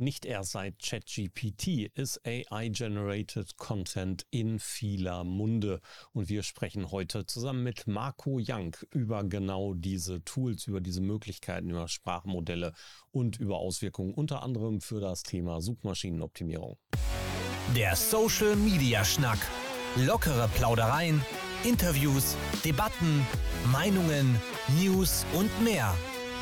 Nicht erst seit ChatGPT ist AI-generated Content in vieler Munde. Und wir sprechen heute zusammen mit Marco Young über genau diese Tools, über diese Möglichkeiten, über Sprachmodelle und über Auswirkungen unter anderem für das Thema Suchmaschinenoptimierung. Der Social Media Schnack. Lockere Plaudereien, Interviews, Debatten, Meinungen, News und mehr.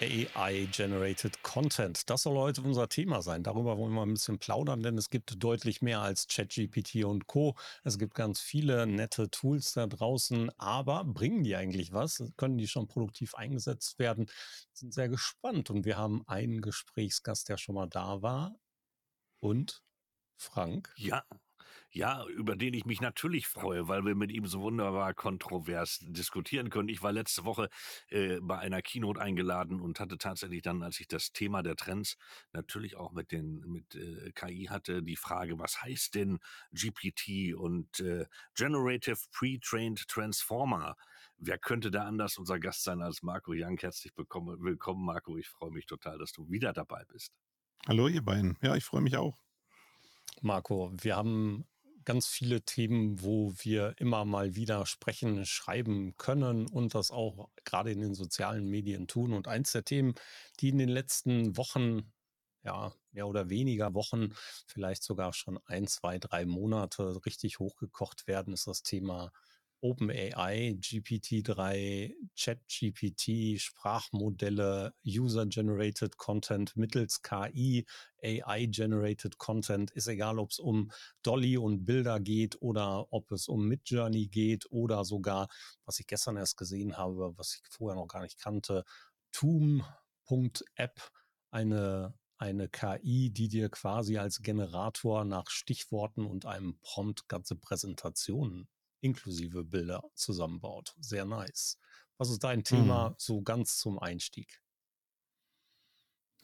AI-Generated Content. Das soll heute unser Thema sein. Darüber wollen wir ein bisschen plaudern, denn es gibt deutlich mehr als ChatGPT und Co. Es gibt ganz viele nette Tools da draußen, aber bringen die eigentlich was? Können die schon produktiv eingesetzt werden? Wir sind sehr gespannt und wir haben einen Gesprächsgast, der schon mal da war. Und Frank? Ja, ja, über den ich mich natürlich freue, weil wir mit ihm so wunderbar kontrovers diskutieren können. Ich war letzte Woche äh, bei einer Keynote eingeladen und hatte tatsächlich dann, als ich das Thema der Trends natürlich auch mit den mit äh, KI hatte, die Frage, was heißt denn GPT und äh, Generative Pre-trained Transformer? Wer könnte da anders unser Gast sein als Marco Young? Herzlich willkommen, willkommen Marco. Ich freue mich total, dass du wieder dabei bist. Hallo ihr beiden. Ja, ich freue mich auch. Marco, wir haben ganz viele Themen, wo wir immer mal wieder sprechen, schreiben können und das auch gerade in den sozialen Medien tun. Und eins der Themen, die in den letzten Wochen, ja, mehr oder weniger Wochen, vielleicht sogar schon ein, zwei, drei Monate richtig hochgekocht werden, ist das Thema OpenAI, GPT-3, ChatGPT, Sprachmodelle, User-Generated Content mittels KI, AI-Generated Content, ist egal, ob es um Dolly und Bilder geht oder ob es um Midjourney geht oder sogar, was ich gestern erst gesehen habe, was ich vorher noch gar nicht kannte, Toom.app, eine eine KI, die dir quasi als Generator nach Stichworten und einem Prompt ganze Präsentationen inklusive Bilder zusammenbaut. Sehr nice. Was ist dein Thema mhm. so ganz zum Einstieg?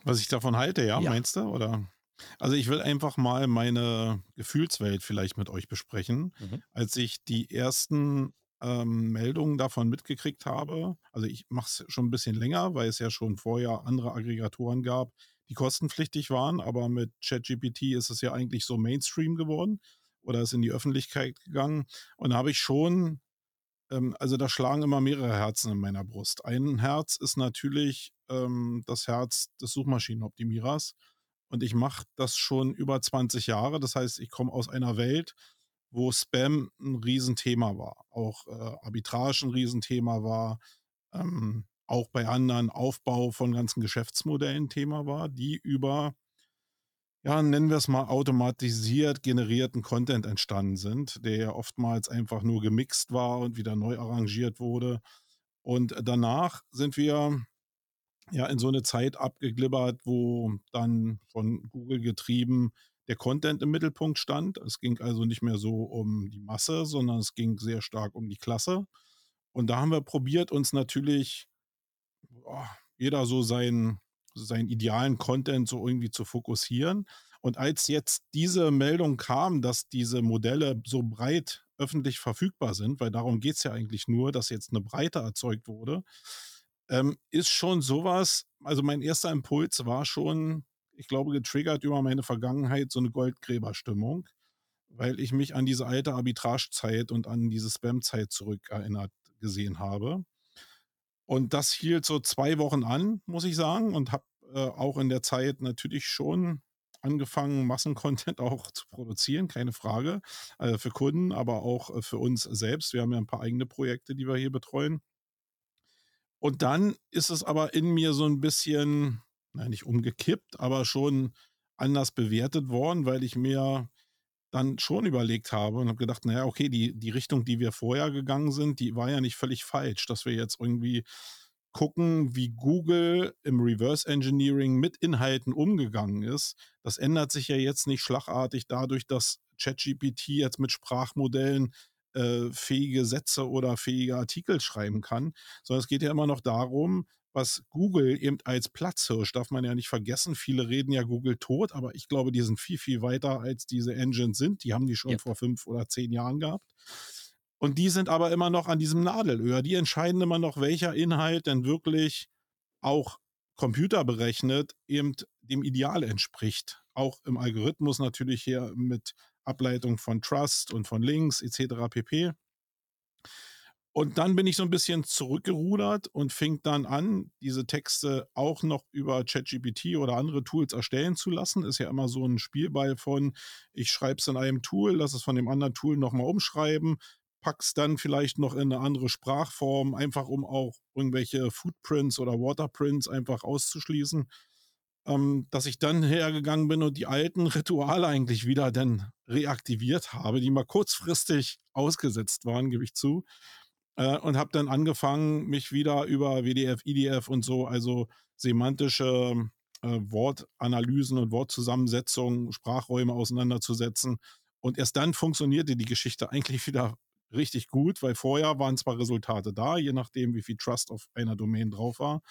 Was ich davon halte, ja, ja, meinst du? Oder? Also ich will einfach mal meine Gefühlswelt vielleicht mit euch besprechen. Mhm. Als ich die ersten ähm, Meldungen davon mitgekriegt habe, also ich mache es schon ein bisschen länger, weil es ja schon vorher andere Aggregatoren gab, die kostenpflichtig waren, aber mit ChatGPT ist es ja eigentlich so Mainstream geworden oder ist in die Öffentlichkeit gegangen. Und da habe ich schon, ähm, also da schlagen immer mehrere Herzen in meiner Brust. Ein Herz ist natürlich ähm, das Herz des Suchmaschinenoptimierers. Und ich mache das schon über 20 Jahre. Das heißt, ich komme aus einer Welt, wo Spam ein Riesenthema war. Auch äh, Arbitrage ein Riesenthema war. Ähm, auch bei anderen Aufbau von ganzen Geschäftsmodellen Thema war, die über ja, nennen wir es mal automatisiert generierten Content entstanden sind, der ja oftmals einfach nur gemixt war und wieder neu arrangiert wurde. Und danach sind wir ja in so eine Zeit abgeglibbert, wo dann von Google getrieben der Content im Mittelpunkt stand. Es ging also nicht mehr so um die Masse, sondern es ging sehr stark um die Klasse. Und da haben wir probiert, uns natürlich oh, jeder so seinen seinen idealen Content so irgendwie zu fokussieren. Und als jetzt diese Meldung kam, dass diese Modelle so breit öffentlich verfügbar sind, weil darum geht es ja eigentlich nur, dass jetzt eine Breite erzeugt wurde, ähm, ist schon sowas, also mein erster Impuls war schon, ich glaube, getriggert über meine Vergangenheit so eine Goldgräberstimmung, weil ich mich an diese alte Arbitragezeit und an diese Spam-Zeit zurückerinnert gesehen habe. Und das hielt so zwei Wochen an, muss ich sagen, und habe äh, auch in der Zeit natürlich schon angefangen, Massencontent auch zu produzieren, keine Frage, äh, für Kunden, aber auch äh, für uns selbst. Wir haben ja ein paar eigene Projekte, die wir hier betreuen. Und dann ist es aber in mir so ein bisschen, nein, nicht umgekippt, aber schon anders bewertet worden, weil ich mir dann schon überlegt habe und habe gedacht, naja, okay, die, die Richtung, die wir vorher gegangen sind, die war ja nicht völlig falsch, dass wir jetzt irgendwie gucken, wie Google im Reverse Engineering mit Inhalten umgegangen ist. Das ändert sich ja jetzt nicht schlagartig dadurch, dass ChatGPT jetzt mit Sprachmodellen äh, fähige Sätze oder fähige Artikel schreiben kann, sondern es geht ja immer noch darum, was Google eben als Platzhirsch, darf man ja nicht vergessen, viele reden ja Google tot, aber ich glaube, die sind viel, viel weiter als diese Engines sind. Die haben die schon yep. vor fünf oder zehn Jahren gehabt. Und die sind aber immer noch an diesem Nadelöhr. Die entscheiden immer noch, welcher Inhalt denn wirklich auch computerberechnet eben dem Ideal entspricht. Auch im Algorithmus natürlich hier mit Ableitung von Trust und von Links etc. pp. Und dann bin ich so ein bisschen zurückgerudert und fing dann an, diese Texte auch noch über ChatGPT oder andere Tools erstellen zu lassen. Ist ja immer so ein Spielball von, ich schreibe es in einem Tool, lass es von dem anderen Tool nochmal umschreiben, pack's dann vielleicht noch in eine andere Sprachform, einfach um auch irgendwelche Footprints oder Waterprints einfach auszuschließen. Ähm, dass ich dann hergegangen bin und die alten Rituale eigentlich wieder dann reaktiviert habe, die mal kurzfristig ausgesetzt waren, gebe ich zu äh, und habe dann angefangen, mich wieder über WDF, IDF und so, also semantische äh, Wortanalysen und Wortzusammensetzungen, Sprachräume auseinanderzusetzen. Und erst dann funktionierte die Geschichte eigentlich wieder richtig gut, weil vorher waren zwar Resultate da, je nachdem, wie viel Trust auf einer Domain drauf war.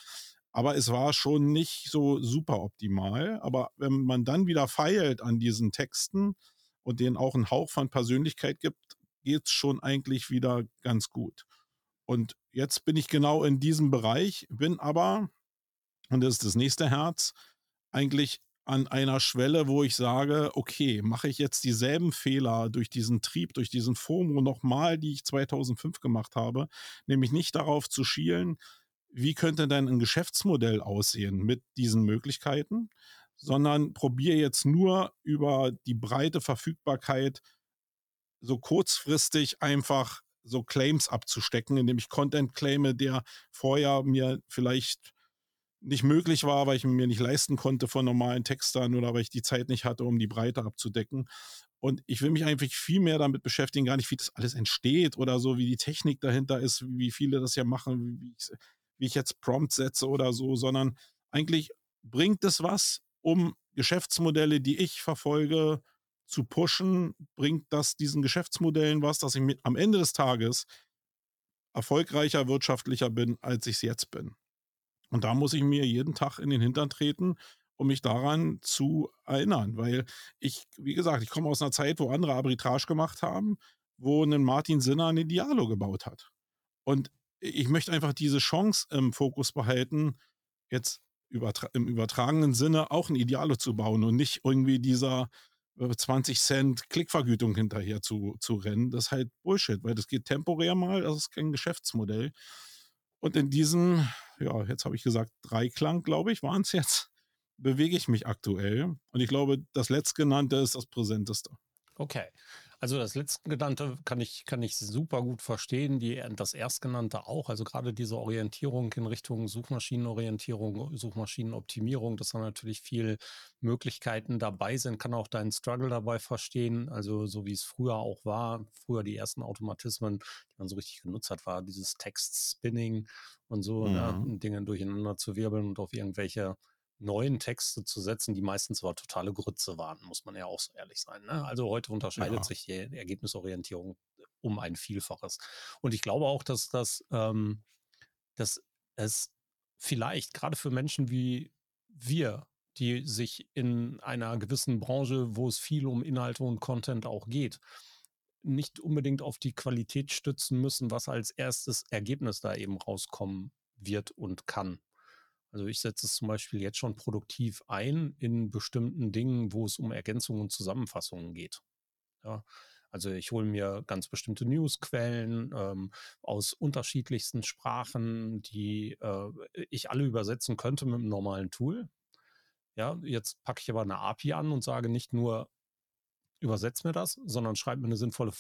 Aber es war schon nicht so super optimal. Aber wenn man dann wieder feilt an diesen Texten und denen auch einen Hauch von Persönlichkeit gibt, geht es schon eigentlich wieder ganz gut. Und jetzt bin ich genau in diesem Bereich, bin aber, und das ist das nächste Herz, eigentlich an einer Schwelle, wo ich sage, okay, mache ich jetzt dieselben Fehler durch diesen Trieb, durch diesen FOMO nochmal, die ich 2005 gemacht habe, nämlich nicht darauf zu schielen, wie könnte denn ein Geschäftsmodell aussehen mit diesen Möglichkeiten, sondern probiere jetzt nur über die breite Verfügbarkeit so kurzfristig einfach so Claims abzustecken, indem ich Content claime, der vorher mir vielleicht nicht möglich war, weil ich mir nicht leisten konnte von normalen Textern oder weil ich die Zeit nicht hatte, um die Breite abzudecken. Und ich will mich eigentlich viel mehr damit beschäftigen, gar nicht, wie das alles entsteht oder so, wie die Technik dahinter ist, wie viele das ja machen, wie ich, wie ich jetzt Prompt setze oder so, sondern eigentlich bringt es was, um Geschäftsmodelle, die ich verfolge, zu pushen, bringt das diesen Geschäftsmodellen was, dass ich mit, am Ende des Tages erfolgreicher, wirtschaftlicher bin, als ich es jetzt bin. Und da muss ich mir jeden Tag in den Hintern treten, um mich daran zu erinnern, weil ich, wie gesagt, ich komme aus einer Zeit, wo andere Arbitrage gemacht haben, wo ein Martin Sinner eine Dialo gebaut hat. Und ich möchte einfach diese Chance im Fokus behalten, jetzt übertra im übertragenen Sinne auch ein Idealo zu bauen und nicht irgendwie dieser 20 Cent Klickvergütung hinterher zu, zu rennen. Das ist halt Bullshit, weil das geht temporär mal, das ist kein Geschäftsmodell. Und in diesem, ja, jetzt habe ich gesagt, Dreiklang, glaube ich, waren es jetzt, bewege ich mich aktuell. Und ich glaube, das letztgenannte ist das präsenteste. Okay. Also das letztgenannte kann ich, kann ich super gut verstehen, die, das erstgenannte auch. Also gerade diese Orientierung in Richtung Suchmaschinenorientierung, Suchmaschinenoptimierung, dass da natürlich viel Möglichkeiten dabei sind, kann auch deinen Struggle dabei verstehen. Also so wie es früher auch war, früher die ersten Automatismen, die man so richtig genutzt hat, war dieses Text-Spinning und so, ne, mhm. ne, Dinge durcheinander zu wirbeln und auf irgendwelche neuen Texte zu setzen, die meistens aber totale Grütze waren, muss man ja auch so ehrlich sein. Ne? Also heute unterscheidet ja. sich die Ergebnisorientierung um ein Vielfaches. Und ich glaube auch, dass das, ähm, dass es vielleicht gerade für Menschen wie wir, die sich in einer gewissen Branche, wo es viel um Inhalte und Content auch geht, nicht unbedingt auf die Qualität stützen müssen, was als erstes Ergebnis da eben rauskommen wird und kann. Also ich setze es zum Beispiel jetzt schon produktiv ein in bestimmten Dingen, wo es um Ergänzungen und Zusammenfassungen geht. Ja, also ich hole mir ganz bestimmte Newsquellen ähm, aus unterschiedlichsten Sprachen, die äh, ich alle übersetzen könnte mit einem normalen Tool. Ja, jetzt packe ich aber eine API an und sage nicht nur, übersetzt mir das, sondern schreibe mir eine sinnvolle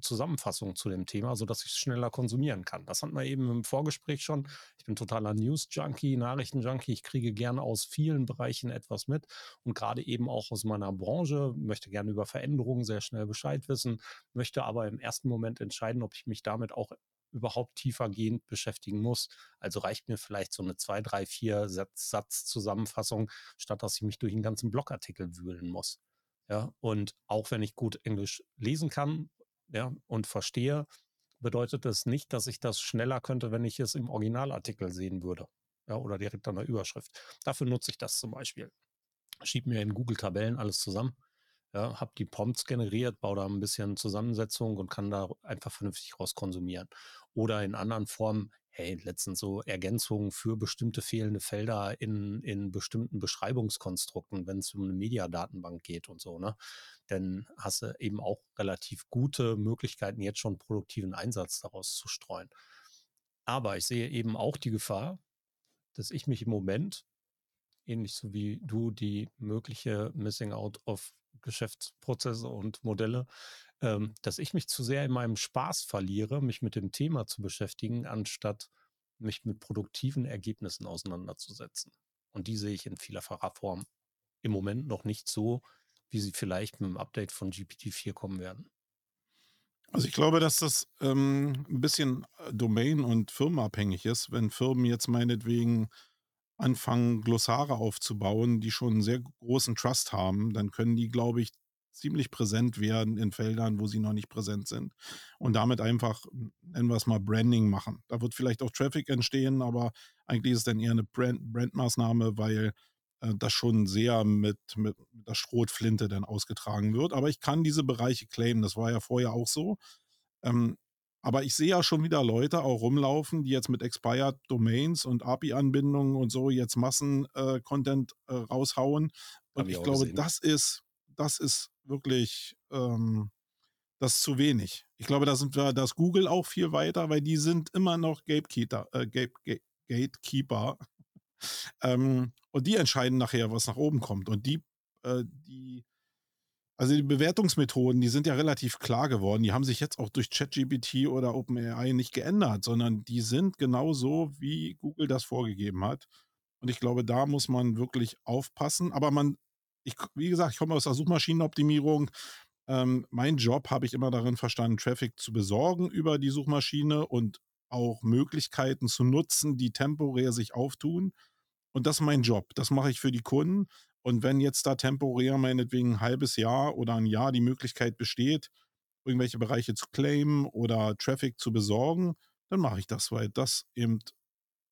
Zusammenfassung zu dem Thema, sodass ich es schneller konsumieren kann. Das hatten wir eben im Vorgespräch schon. Ich bin totaler News-Junkie, Nachrichten-Junkie. Ich kriege gerne aus vielen Bereichen etwas mit und gerade eben auch aus meiner Branche, möchte gerne über Veränderungen sehr schnell Bescheid wissen, möchte aber im ersten Moment entscheiden, ob ich mich damit auch überhaupt tiefergehend beschäftigen muss. Also reicht mir vielleicht so eine zwei, drei, vier Satz-Zusammenfassung, statt dass ich mich durch einen ganzen Blogartikel wühlen muss. Ja, und auch wenn ich gut Englisch lesen kann, ja, und verstehe, bedeutet das nicht, dass ich das schneller könnte, wenn ich es im Originalartikel sehen würde. Ja, oder direkt an der Überschrift. Dafür nutze ich das zum Beispiel. Schieb mir in Google Tabellen alles zusammen. Ja, habe die Prompts generiert, baue da ein bisschen Zusammensetzung und kann da einfach vernünftig rauskonsumieren. Oder in anderen Formen, hey, letztens so Ergänzungen für bestimmte fehlende Felder in, in bestimmten Beschreibungskonstrukten, wenn es um eine Mediadatenbank geht und so, ne? Dann hast du eben auch relativ gute Möglichkeiten, jetzt schon produktiven Einsatz daraus zu streuen. Aber ich sehe eben auch die Gefahr, dass ich mich im Moment, ähnlich so wie du, die mögliche Missing Out of Geschäftsprozesse und Modelle, ähm, dass ich mich zu sehr in meinem Spaß verliere, mich mit dem Thema zu beschäftigen, anstatt mich mit produktiven Ergebnissen auseinanderzusetzen. Und die sehe ich in vielerfacher Form im Moment noch nicht so, wie sie vielleicht mit dem Update von GPT-4 kommen werden. Also ich glaube, dass das ähm, ein bisschen äh, domain- und firmenabhängig ist. Wenn Firmen jetzt meinetwegen anfangen, Glossare aufzubauen, die schon einen sehr großen Trust haben, dann können die, glaube ich, ziemlich präsent werden in Feldern, wo sie noch nicht präsent sind. Und damit einfach, nennen wir es mal, Branding machen. Da wird vielleicht auch Traffic entstehen, aber eigentlich ist es dann eher eine Brand Brandmaßnahme, weil äh, das schon sehr mit, mit der Schrotflinte dann ausgetragen wird. Aber ich kann diese Bereiche claimen. Das war ja vorher auch so. Ähm, aber ich sehe ja schon wieder Leute auch rumlaufen, die jetzt mit Expired Domains und API-Anbindungen und so jetzt Massen-Content äh, äh, raushauen. Und ich, ich glaube, gesehen. das ist, das ist wirklich ähm, das zu wenig. Ich glaube, da sind wir, das Google auch viel weiter, weil die sind immer noch Gatekeeper, äh, Gate, Gate, Gatekeeper. ähm, und die entscheiden nachher, was nach oben kommt. Und die, äh, die also die Bewertungsmethoden, die sind ja relativ klar geworden. Die haben sich jetzt auch durch ChatGPT oder OpenAI nicht geändert, sondern die sind genauso, wie Google das vorgegeben hat. Und ich glaube, da muss man wirklich aufpassen. Aber man, ich, wie gesagt, ich komme aus der Suchmaschinenoptimierung. Ähm, mein Job habe ich immer darin verstanden, Traffic zu besorgen über die Suchmaschine und auch Möglichkeiten zu nutzen, die temporär sich auftun. Und das ist mein Job. Das mache ich für die Kunden. Und wenn jetzt da temporär meinetwegen ein halbes Jahr oder ein Jahr die Möglichkeit besteht, irgendwelche Bereiche zu claimen oder Traffic zu besorgen, dann mache ich das, weil das eben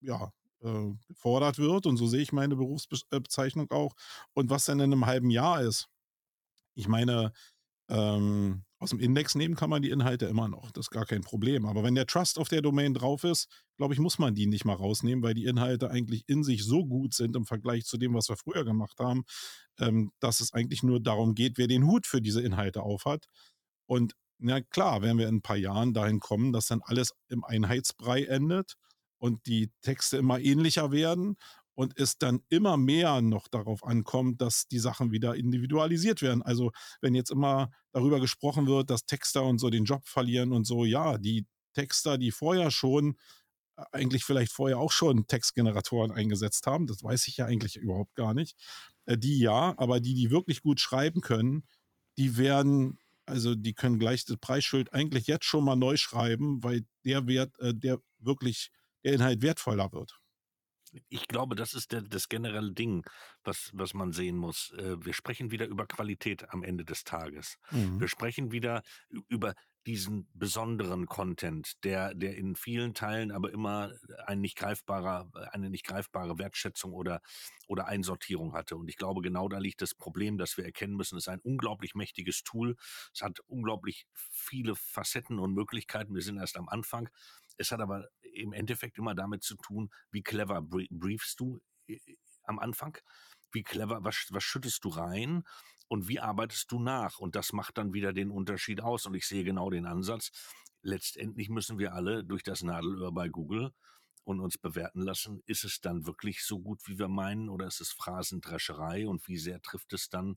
ja äh, gefordert wird. Und so sehe ich meine Berufsbezeichnung auch. Und was denn in einem halben Jahr ist, ich meine, ähm, aus dem Index nehmen kann man die Inhalte immer noch. Das ist gar kein Problem. Aber wenn der Trust auf der Domain drauf ist, glaube ich, muss man die nicht mal rausnehmen, weil die Inhalte eigentlich in sich so gut sind im Vergleich zu dem, was wir früher gemacht haben, ähm, dass es eigentlich nur darum geht, wer den Hut für diese Inhalte aufhat. Und na klar, wenn wir in ein paar Jahren dahin kommen, dass dann alles im Einheitsbrei endet und die Texte immer ähnlicher werden und es dann immer mehr noch darauf ankommt, dass die Sachen wieder individualisiert werden. Also wenn jetzt immer darüber gesprochen wird, dass Texter und so den Job verlieren und so, ja, die Texter, die vorher schon äh, eigentlich vielleicht vorher auch schon Textgeneratoren eingesetzt haben, das weiß ich ja eigentlich überhaupt gar nicht. Äh, die ja, aber die, die wirklich gut schreiben können, die werden, also die können gleich das Preisschild eigentlich jetzt schon mal neu schreiben, weil der Wert, äh, der wirklich, der Inhalt wertvoller wird ich glaube, das ist der, das generelle Ding, was, was man sehen muss. Äh, wir sprechen wieder über Qualität am Ende des Tages. Mhm. Wir sprechen wieder über diesen besonderen Content, der, der in vielen Teilen aber immer ein nicht greifbarer, eine nicht greifbare Wertschätzung oder, oder Einsortierung hatte. Und ich glaube, genau da liegt das Problem, dass wir erkennen müssen, es ist ein unglaublich mächtiges Tool. Es hat unglaublich viele Facetten und Möglichkeiten. Wir sind erst am Anfang. Es hat aber im Endeffekt immer damit zu tun, wie clever briefst du äh, am Anfang, wie clever, was, was schüttest du rein und wie arbeitest du nach? Und das macht dann wieder den Unterschied aus. Und ich sehe genau den Ansatz. Letztendlich müssen wir alle durch das Nadelöhr bei Google und uns bewerten lassen, ist es dann wirklich so gut, wie wir meinen, oder ist es Phrasendrescherei und wie sehr trifft es dann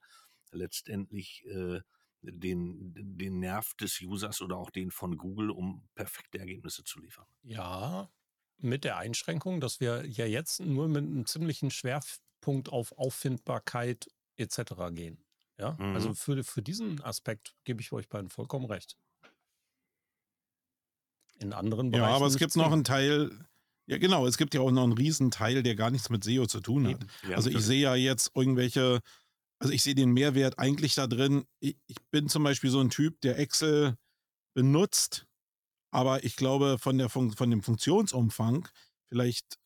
letztendlich äh, den, den Nerv des Users oder auch den von Google, um perfekte Ergebnisse zu liefern. Ja, mit der Einschränkung, dass wir ja jetzt nur mit einem ziemlichen Schwerpunkt auf Auffindbarkeit etc. gehen. Ja, also mhm. also für, für diesen Aspekt gebe ich euch beiden vollkommen recht. In anderen Bereichen. Ja, aber es gibt noch einen Teil, ja, genau. Es gibt ja auch noch einen riesen Teil, der gar nichts mit SEO zu tun hat. Ja, also ich sehe ja jetzt irgendwelche also ich sehe den Mehrwert eigentlich da drin. Ich, ich, bin zum Beispiel so ein Typ, der Excel benutzt, aber ich glaube, von, der Fun von dem Funktionsumfang vielleicht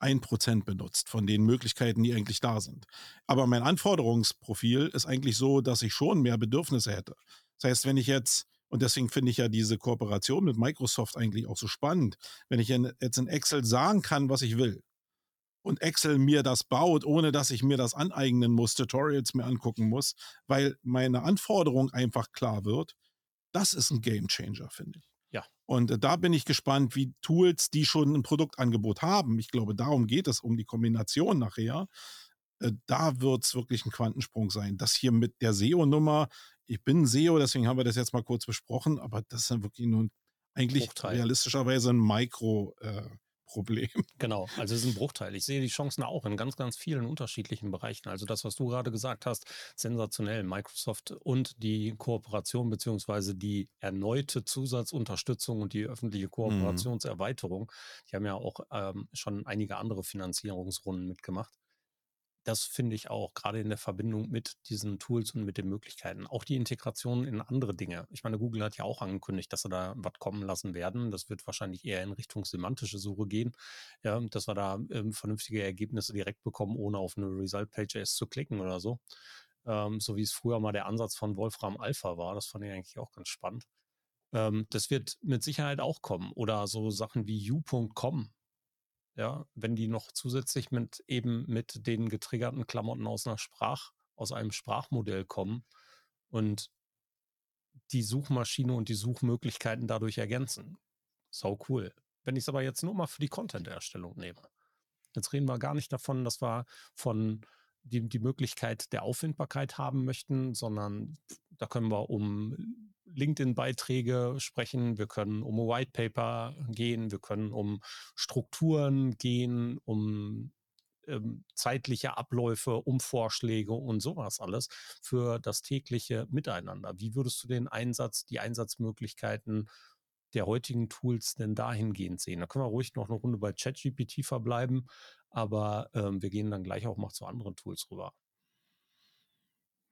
ein Prozent benutzt von den Möglichkeiten, die eigentlich da sind. Aber mein Anforderungsprofil ist eigentlich so, dass ich schon mehr Bedürfnisse hätte. Das heißt, wenn ich jetzt, und deswegen finde ich ja diese Kooperation mit Microsoft eigentlich auch so spannend, wenn ich jetzt in Excel sagen kann, was ich will, und Excel mir das baut, ohne dass ich mir das aneignen muss, Tutorials mir angucken muss, weil meine Anforderung einfach klar wird, das ist ein Game Changer, finde ich. Ja. Und äh, da bin ich gespannt, wie Tools, die schon ein Produktangebot haben, ich glaube, darum geht es, um die Kombination nachher, äh, da wird es wirklich ein Quantensprung sein. Das hier mit der SEO-Nummer, ich bin SEO, deswegen haben wir das jetzt mal kurz besprochen, aber das ist dann wirklich nur eigentlich Bruchteil. realistischerweise ein Mikro- äh, Problem. Genau, also es ist ein Bruchteil. Ich sehe die Chancen auch in ganz, ganz vielen unterschiedlichen Bereichen. Also das, was du gerade gesagt hast, sensationell. Microsoft und die Kooperation beziehungsweise die erneute Zusatzunterstützung und die öffentliche mhm. Kooperationserweiterung. Die haben ja auch ähm, schon einige andere Finanzierungsrunden mitgemacht das finde ich auch, gerade in der Verbindung mit diesen Tools und mit den Möglichkeiten. Auch die Integration in andere Dinge. Ich meine, Google hat ja auch angekündigt, dass sie da was kommen lassen werden. Das wird wahrscheinlich eher in Richtung semantische Suche gehen, ja, dass wir da ähm, vernünftige Ergebnisse direkt bekommen, ohne auf eine Result-Page zu klicken oder so. Ähm, so wie es früher mal der Ansatz von Wolfram Alpha war. Das fand ich eigentlich auch ganz spannend. Ähm, das wird mit Sicherheit auch kommen. Oder so Sachen wie u.com, ja, wenn die noch zusätzlich mit eben mit den getriggerten Klamotten aus einer Sprach, aus einem Sprachmodell kommen und die Suchmaschine und die Suchmöglichkeiten dadurch ergänzen. Sau cool. Wenn ich es aber jetzt nur mal für die Content-Erstellung nehme. Jetzt reden wir gar nicht davon, dass wir von die, die Möglichkeit der Auffindbarkeit haben möchten, sondern da können wir um LinkedIn-Beiträge sprechen, wir können um White Paper gehen, wir können um Strukturen gehen, um ähm, zeitliche Abläufe, um Vorschläge und sowas alles für das tägliche Miteinander. Wie würdest du den Einsatz, die Einsatzmöglichkeiten der heutigen Tools denn dahingehend sehen? Da können wir ruhig noch eine Runde bei ChatGPT verbleiben, aber ähm, wir gehen dann gleich auch mal zu anderen Tools rüber.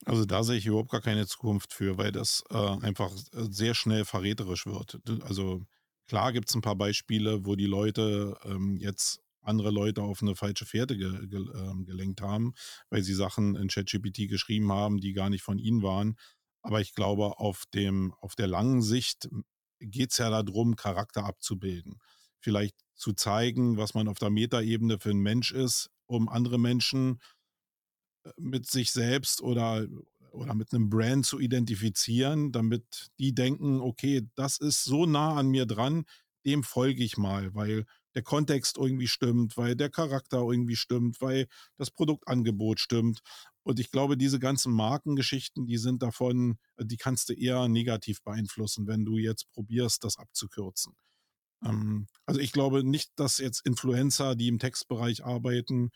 Also da sehe ich überhaupt gar keine Zukunft für, weil das äh, einfach äh, sehr schnell verräterisch wird. Also klar gibt es ein paar Beispiele, wo die Leute ähm, jetzt andere Leute auf eine falsche Fährte ge ge äh, gelenkt haben, weil sie Sachen in ChatGPT geschrieben haben, die gar nicht von ihnen waren. Aber ich glaube, auf, dem, auf der langen Sicht geht es ja darum, Charakter abzubilden. Vielleicht zu zeigen, was man auf der Metaebene für ein Mensch ist, um andere Menschen äh, mit sich selbst oder, oder mit einem Brand zu identifizieren, damit die denken, okay, das ist so nah an mir dran, dem folge ich mal, weil der Kontext irgendwie stimmt, weil der Charakter irgendwie stimmt, weil das Produktangebot stimmt. Und ich glaube, diese ganzen Markengeschichten, die sind davon, die kannst du eher negativ beeinflussen, wenn du jetzt probierst, das abzukürzen. Ähm, also ich glaube nicht, dass jetzt Influencer, die im Textbereich arbeiten,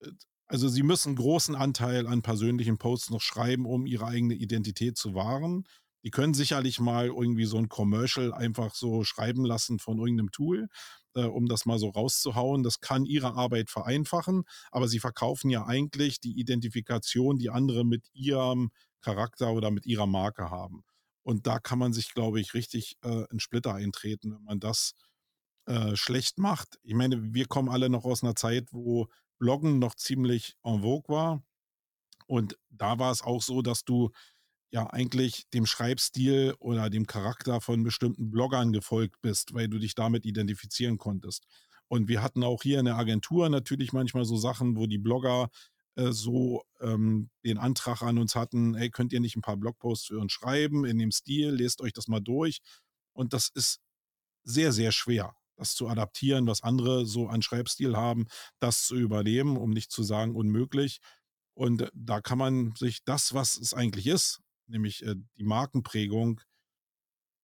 äh, also sie müssen einen großen Anteil an persönlichen Posts noch schreiben, um ihre eigene Identität zu wahren. Die können sicherlich mal irgendwie so ein Commercial einfach so schreiben lassen von irgendeinem Tool, äh, um das mal so rauszuhauen. Das kann ihre Arbeit vereinfachen, aber sie verkaufen ja eigentlich die Identifikation, die andere mit ihrem Charakter oder mit ihrer Marke haben. Und da kann man sich, glaube ich, richtig äh, in Splitter eintreten, wenn man das äh, schlecht macht. Ich meine, wir kommen alle noch aus einer Zeit, wo Bloggen noch ziemlich en vogue war. Und da war es auch so, dass du ja eigentlich dem Schreibstil oder dem Charakter von bestimmten Bloggern gefolgt bist, weil du dich damit identifizieren konntest. Und wir hatten auch hier in der Agentur natürlich manchmal so Sachen, wo die Blogger äh, so ähm, den Antrag an uns hatten, hey, könnt ihr nicht ein paar Blogposts für uns schreiben in dem Stil, lest euch das mal durch. Und das ist sehr, sehr schwer, das zu adaptieren, was andere so an Schreibstil haben, das zu übernehmen, um nicht zu sagen unmöglich. Und da kann man sich das, was es eigentlich ist, nämlich äh, die Markenprägung,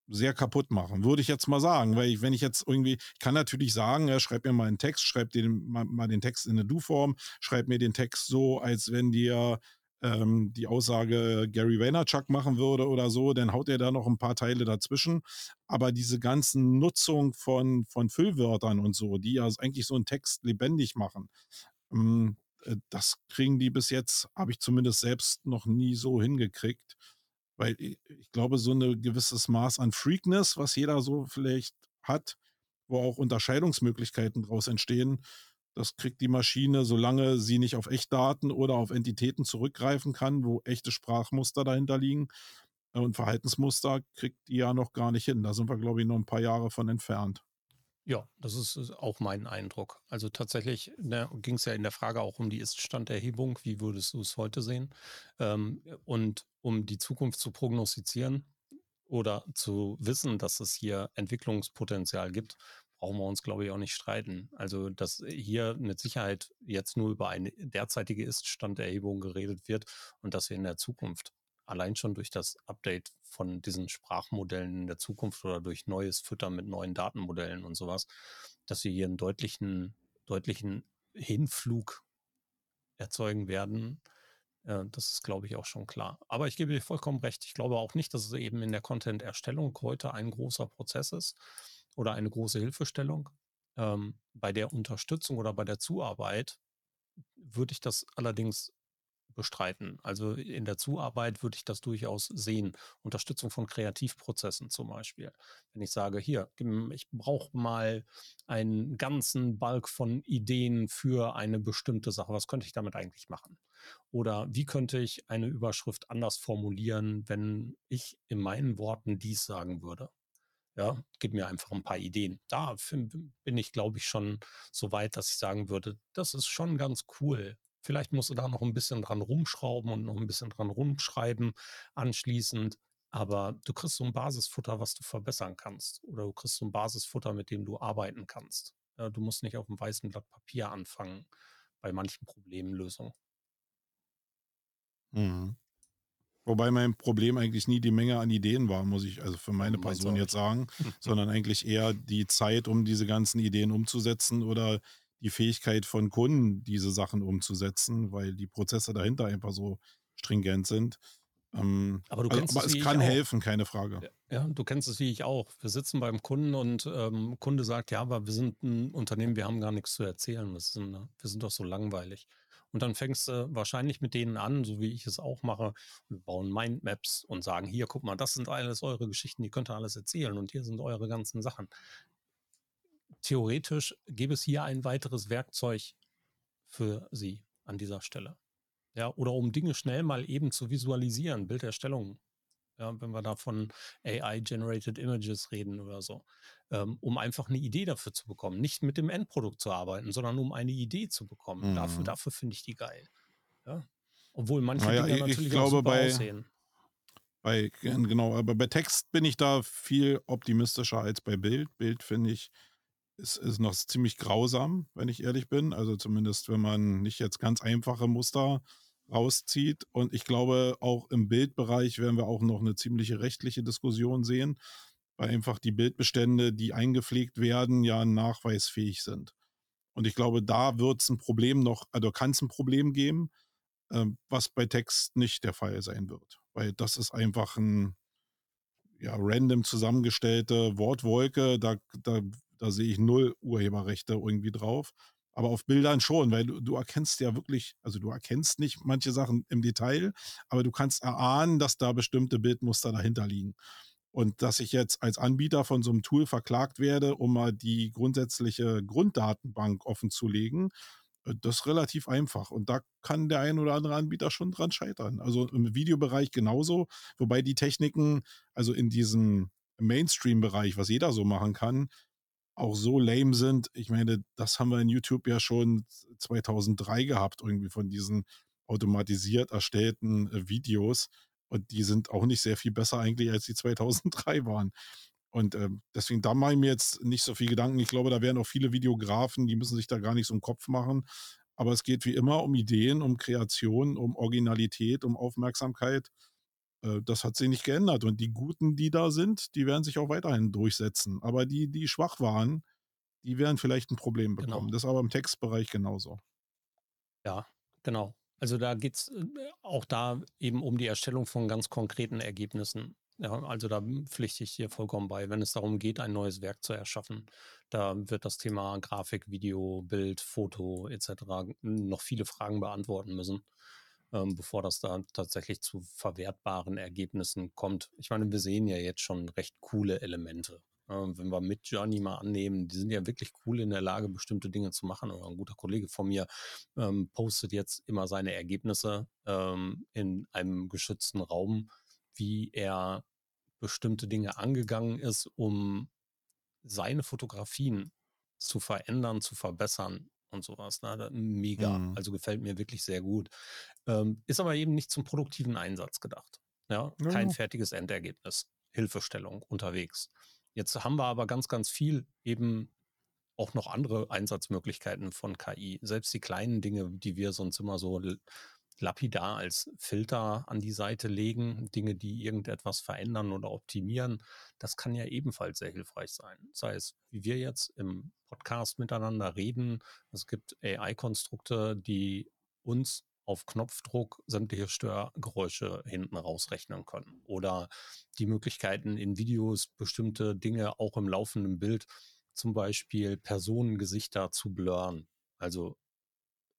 sehr kaputt machen, würde ich jetzt mal sagen. Weil ich, wenn ich jetzt irgendwie, ich kann natürlich sagen, ja, schreib mir mal einen Text, schreib den, mal, mal den Text in eine Du-Form, schreib mir den Text so, als wenn dir ähm, die Aussage Gary Vaynerchuk machen würde oder so, dann haut er da noch ein paar Teile dazwischen. Aber diese ganzen Nutzung von, von Füllwörtern und so, die ja eigentlich so einen Text lebendig machen, ähm, das kriegen die bis jetzt, habe ich zumindest selbst noch nie so hingekriegt. Weil ich, glaube, so ein gewisses Maß an Freakness, was jeder so vielleicht hat, wo auch Unterscheidungsmöglichkeiten daraus entstehen, das kriegt die Maschine, solange sie nicht auf Echtdaten oder auf Entitäten zurückgreifen kann, wo echte Sprachmuster dahinter liegen äh, und Verhaltensmuster, kriegt die ja noch gar nicht hin. Da sind wir, glaube ich, noch ein paar Jahre von entfernt. Ja, das ist auch mein Eindruck. Also tatsächlich ne, ging es ja in der Frage auch um die Ist-Standerhebung. Wie würdest du es heute sehen? Ähm, und um die Zukunft zu prognostizieren oder zu wissen, dass es hier Entwicklungspotenzial gibt, brauchen wir uns, glaube ich, auch nicht streiten. Also, dass hier mit Sicherheit jetzt nur über eine derzeitige Ist-Standerhebung geredet wird und dass wir in der Zukunft allein schon durch das Update von diesen Sprachmodellen in der Zukunft oder durch neues Füttern mit neuen Datenmodellen und sowas, dass wir hier einen deutlichen, deutlichen Hinflug erzeugen werden. Äh, das ist, glaube ich, auch schon klar. Aber ich gebe dir vollkommen recht. Ich glaube auch nicht, dass es eben in der Content-Erstellung heute ein großer Prozess ist oder eine große Hilfestellung. Ähm, bei der Unterstützung oder bei der Zuarbeit würde ich das allerdings bestreiten. Also in der Zuarbeit würde ich das durchaus sehen. Unterstützung von Kreativprozessen zum Beispiel. Wenn ich sage, hier, ich brauche mal einen ganzen Balk von Ideen für eine bestimmte Sache. Was könnte ich damit eigentlich machen? Oder wie könnte ich eine Überschrift anders formulieren, wenn ich in meinen Worten dies sagen würde? Ja, gib mir einfach ein paar Ideen. Da bin ich, glaube ich, schon so weit, dass ich sagen würde, das ist schon ganz cool, Vielleicht musst du da noch ein bisschen dran rumschrauben und noch ein bisschen dran rumschreiben anschließend. Aber du kriegst so ein Basisfutter, was du verbessern kannst. Oder du kriegst so ein Basisfutter, mit dem du arbeiten kannst. Ja, du musst nicht auf dem weißen Blatt Papier anfangen bei manchen Problemlösungen. Mhm. Wobei mein Problem eigentlich nie die Menge an Ideen war, muss ich also für meine Person jetzt sagen, sondern eigentlich eher die Zeit, um diese ganzen Ideen umzusetzen oder die Fähigkeit von Kunden, diese Sachen umzusetzen, weil die Prozesse dahinter einfach so stringent sind. Ähm, aber, also, aber es kann helfen, keine Frage. Ja, ja, du kennst es wie ich auch. Wir sitzen beim Kunden und ähm, Kunde sagt, ja, aber wir sind ein Unternehmen, wir haben gar nichts zu erzählen. Wir sind, wir sind doch so langweilig. Und dann fängst du wahrscheinlich mit denen an, so wie ich es auch mache, und bauen Mindmaps und sagen, hier, guck mal, das sind alles eure Geschichten, die könnt ihr alles erzählen und hier sind eure ganzen Sachen theoretisch gäbe es hier ein weiteres Werkzeug für Sie an dieser Stelle. Ja, oder um Dinge schnell mal eben zu visualisieren, Bilderstellungen. Ja, wenn wir da von AI-Generated Images reden oder so, ähm, um einfach eine Idee dafür zu bekommen. Nicht mit dem Endprodukt zu arbeiten, sondern um eine Idee zu bekommen. Mhm. Dafür, dafür finde ich die geil. Ja? Obwohl manche naja, Dinge natürlich ich glaube, bei, aussehen. Bei, genau, aber bei Text bin ich da viel optimistischer als bei Bild. Bild finde ich, ist, ist noch ziemlich grausam, wenn ich ehrlich bin. Also zumindest, wenn man nicht jetzt ganz einfache Muster rauszieht. Und ich glaube, auch im Bildbereich werden wir auch noch eine ziemliche rechtliche Diskussion sehen, weil einfach die Bildbestände, die eingepflegt werden, ja nachweisfähig sind. Und ich glaube, da wird es ein Problem noch, also kann es ein Problem geben, äh, was bei Text nicht der Fall sein wird. Weil das ist einfach ein ja, random zusammengestellte Wortwolke. Da, da da sehe ich null Urheberrechte irgendwie drauf. Aber auf Bildern schon, weil du, du erkennst ja wirklich, also du erkennst nicht manche Sachen im Detail, aber du kannst erahnen, dass da bestimmte Bildmuster dahinter liegen. Und dass ich jetzt als Anbieter von so einem Tool verklagt werde, um mal die grundsätzliche Grunddatenbank offen zu legen, äh, das ist relativ einfach. Und da kann der ein oder andere Anbieter schon dran scheitern. Also im Videobereich genauso, wobei die Techniken, also in diesem Mainstream-Bereich, was jeder so machen kann, auch so lame sind. Ich meine, das haben wir in YouTube ja schon 2003 gehabt, irgendwie von diesen automatisiert erstellten äh, Videos. Und die sind auch nicht sehr viel besser eigentlich, als die 2003 waren. Und äh, deswegen, da mache ich mir jetzt nicht so viel Gedanken. Ich glaube, da werden auch viele Videografen, die müssen sich da gar nicht so einen Kopf machen. Aber es geht wie immer um Ideen, um Kreation, um Originalität, um Aufmerksamkeit. Äh, das hat sich nicht geändert. Und die Guten, die da sind, die werden sich auch weiterhin durchsetzen. Aber die, die schwach waren, die werden vielleicht ein Problem genau. bekommen. Genau. Das ist aber im Textbereich genauso. Ja, genau. Also da geht es äh, auch da eben um die Erstellung von ganz konkreten Ergebnissen. Ja, also da pflichte ich dir vollkommen bei, wenn es darum geht, ein neues Werk zu erschaffen. Da wird das Thema Grafik, Video, Bild, Foto etc. noch viele Fragen beantworten müssen. ähm, bevor das da tatsächlich zu verwertbaren Ergebnissen kommt. Ich meine, wir sehen ja jetzt schon recht coole Elemente. Ähm, wenn wir mit Journey mal annehmen, die sind ja wirklich cool in der Lage, bestimmte Dinge zu machen. Oder ein guter Kollege von mir ähm, postet jetzt immer seine Ergebnisse ähm, in einem geschützten Raum, wie er bestimmte Dinge angegangen ist, um seine Fotografien zu verändern, zu verbessern und sowas. Ne? Mega. Mhm. Also gefällt mir wirklich sehr gut. Ähm, ist aber eben nicht zum produktiven Einsatz gedacht. Ja, kein ja. fertiges Endergebnis. Hilfestellung unterwegs. Jetzt haben wir aber ganz, ganz viel eben auch noch andere Einsatzmöglichkeiten von KI. Selbst die kleinen Dinge, die wir sonst immer so lapidar als Filter an die Seite legen, Dinge, die irgendetwas verändern oder optimieren, das kann ja ebenfalls sehr hilfreich sein. Sei es, wie wir jetzt im Podcast miteinander reden, es gibt AI-Konstrukte, die uns auf Knopfdruck sämtliche Störgeräusche hinten rausrechnen können. Oder die Möglichkeiten in Videos bestimmte Dinge auch im laufenden Bild, zum Beispiel Personengesichter zu blurren. Also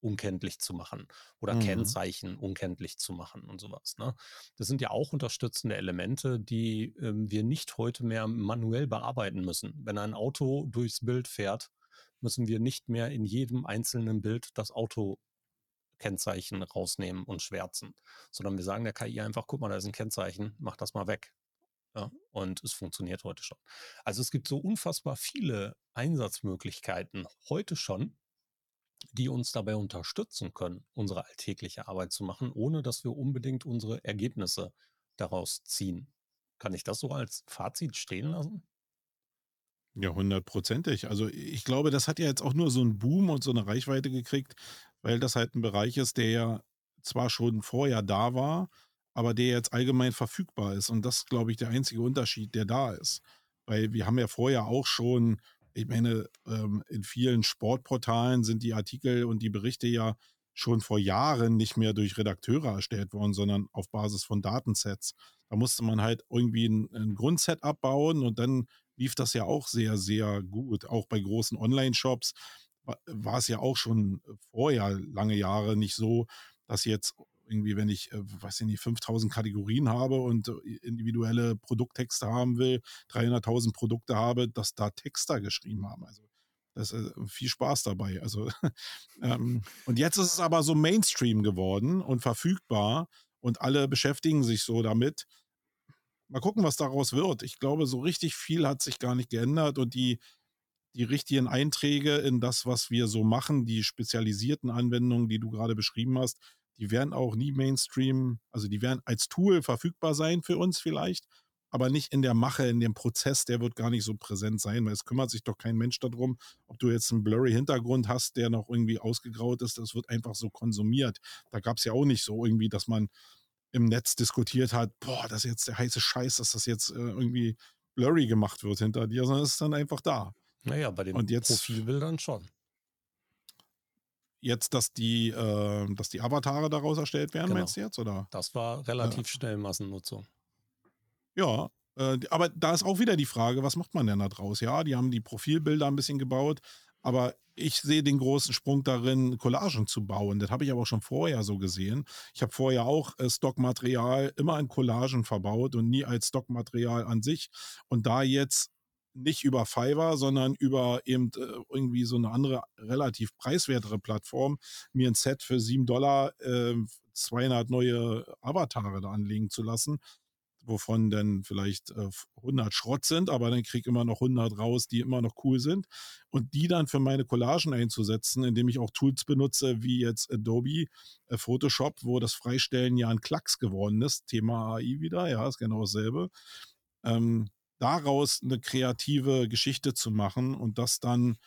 unkenntlich zu machen oder mhm. Kennzeichen unkenntlich zu machen und sowas. Ne? Das sind ja auch unterstützende Elemente, die ähm, wir nicht heute mehr manuell bearbeiten müssen. Wenn ein Auto durchs Bild fährt, müssen wir nicht mehr in jedem einzelnen Bild das Auto Kennzeichen rausnehmen und schwärzen, sondern wir sagen der KI einfach, guck mal, da ist ein Kennzeichen, mach das mal weg. Ja, und es funktioniert heute schon. Also es gibt so unfassbar viele Einsatzmöglichkeiten heute schon, die uns dabei unterstützen können, unsere alltägliche Arbeit zu machen, ohne dass wir unbedingt unsere Ergebnisse daraus ziehen. Kann ich das so als Fazit stehen lassen? Ja, hundertprozentig. Also ich glaube, das hat ja jetzt auch nur so einen Boom und so eine Reichweite gekriegt, weil das halt ein Bereich ist, der ja zwar schon vorher da war, aber der jetzt allgemein verfügbar ist. Und das ist, glaube ich, der einzige Unterschied, der da ist. Weil wir haben ja vorher auch schon ich meine, ähm, in vielen Sportportalen sind die Artikel und die Berichte ja schon vor Jahren nicht mehr durch Redakteure erstellt worden, sondern auf Basis von Datensets. Da musste man halt irgendwie ein, ein Grundset abbauen und dann lief das ja auch sehr, sehr gut. Auch bei großen Online-Shops war es ja auch schon vorher lange Jahre nicht so, dass jetzt irgendwie, wenn ich, äh, weiß ich nicht, 5000 Kategorien habe und äh, individuelle Produkttexte haben will, 300.000 Produkte habe, dass da Texter geschrieben haben. Also das ist äh, viel Spaß dabei. Also ähm, und jetzt ist es aber so Mainstream geworden und verfügbar und alle beschäftigen sich so damit. Mal gucken, was daraus wird. Ich glaube, so richtig viel hat sich gar nicht geändert und die die richtigen Einträge in das, was wir so machen, die spezialisierten Anwendungen, die du gerade beschrieben hast, die werden auch nie Mainstream, also die werden als Tool verfügbar sein für uns vielleicht, aber nicht in der Mache, in dem Prozess, der wird gar nicht so präsent sein, weil es kümmert sich doch kein Mensch darum, ob du jetzt einen blurry Hintergrund hast, der noch irgendwie ausgegraut ist, das wird einfach so konsumiert. Da gab es ja auch nicht so irgendwie, dass man im Netz diskutiert hat, boah, das ist jetzt der heiße Scheiß, dass das jetzt äh, irgendwie blurry gemacht wird hinter dir, sondern es ist dann einfach da. Naja, bei den Und jetzt, Profilbildern schon jetzt, dass die, äh, dass die Avatare daraus erstellt werden, genau. meinst du jetzt? Oder? Das war relativ ja. schnell Massennutzung. Ja, äh, aber da ist auch wieder die Frage, was macht man denn da draus? Ja, die haben die Profilbilder ein bisschen gebaut, aber ich sehe den großen Sprung darin, Collagen zu bauen. Das habe ich aber auch schon vorher so gesehen. Ich habe vorher auch äh, Stockmaterial immer in Collagen verbaut und nie als Stockmaterial an sich. Und da jetzt nicht über Fiverr, sondern über eben äh, irgendwie so eine andere, relativ preiswertere Plattform, mir ein Set für 7 Dollar äh, 200 neue Avatare da anlegen zu lassen, wovon dann vielleicht äh, 100 Schrott sind, aber dann kriege ich immer noch 100 raus, die immer noch cool sind und die dann für meine Collagen einzusetzen, indem ich auch Tools benutze, wie jetzt Adobe, äh, Photoshop, wo das Freistellen ja ein Klacks geworden ist, Thema AI wieder, ja, ist genau dasselbe. Ähm, daraus eine kreative Geschichte zu machen und das dann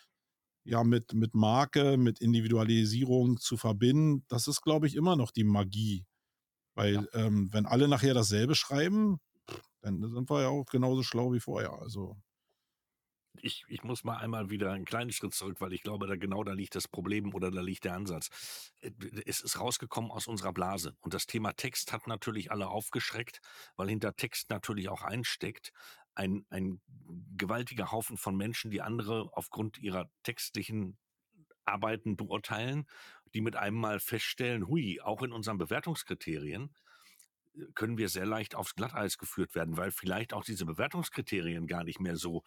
ja mit, mit Marke, mit Individualisierung zu verbinden, das ist, glaube ich, immer noch die Magie. Weil ja. ähm, wenn alle nachher dasselbe schreiben, dann sind wir ja auch genauso schlau wie vorher. Also ich, ich muss mal einmal wieder einen kleinen Schritt zurück, weil ich glaube, da genau da liegt das Problem oder da liegt der Ansatz. Äh, es ist rausgekommen aus unserer Blase. Und das Thema Text hat natürlich alle aufgeschreckt, weil hinter Text natürlich auch einsteckt ein, ein gewaltiger Haufen von Menschen, die andere aufgrund ihrer textlichen Arbeiten beurteilen, die mit einem mal feststellen, hui, auch in unseren Bewertungskriterien äh, können wir sehr leicht aufs Glatteis geführt werden, weil vielleicht auch diese Bewertungskriterien gar nicht mehr so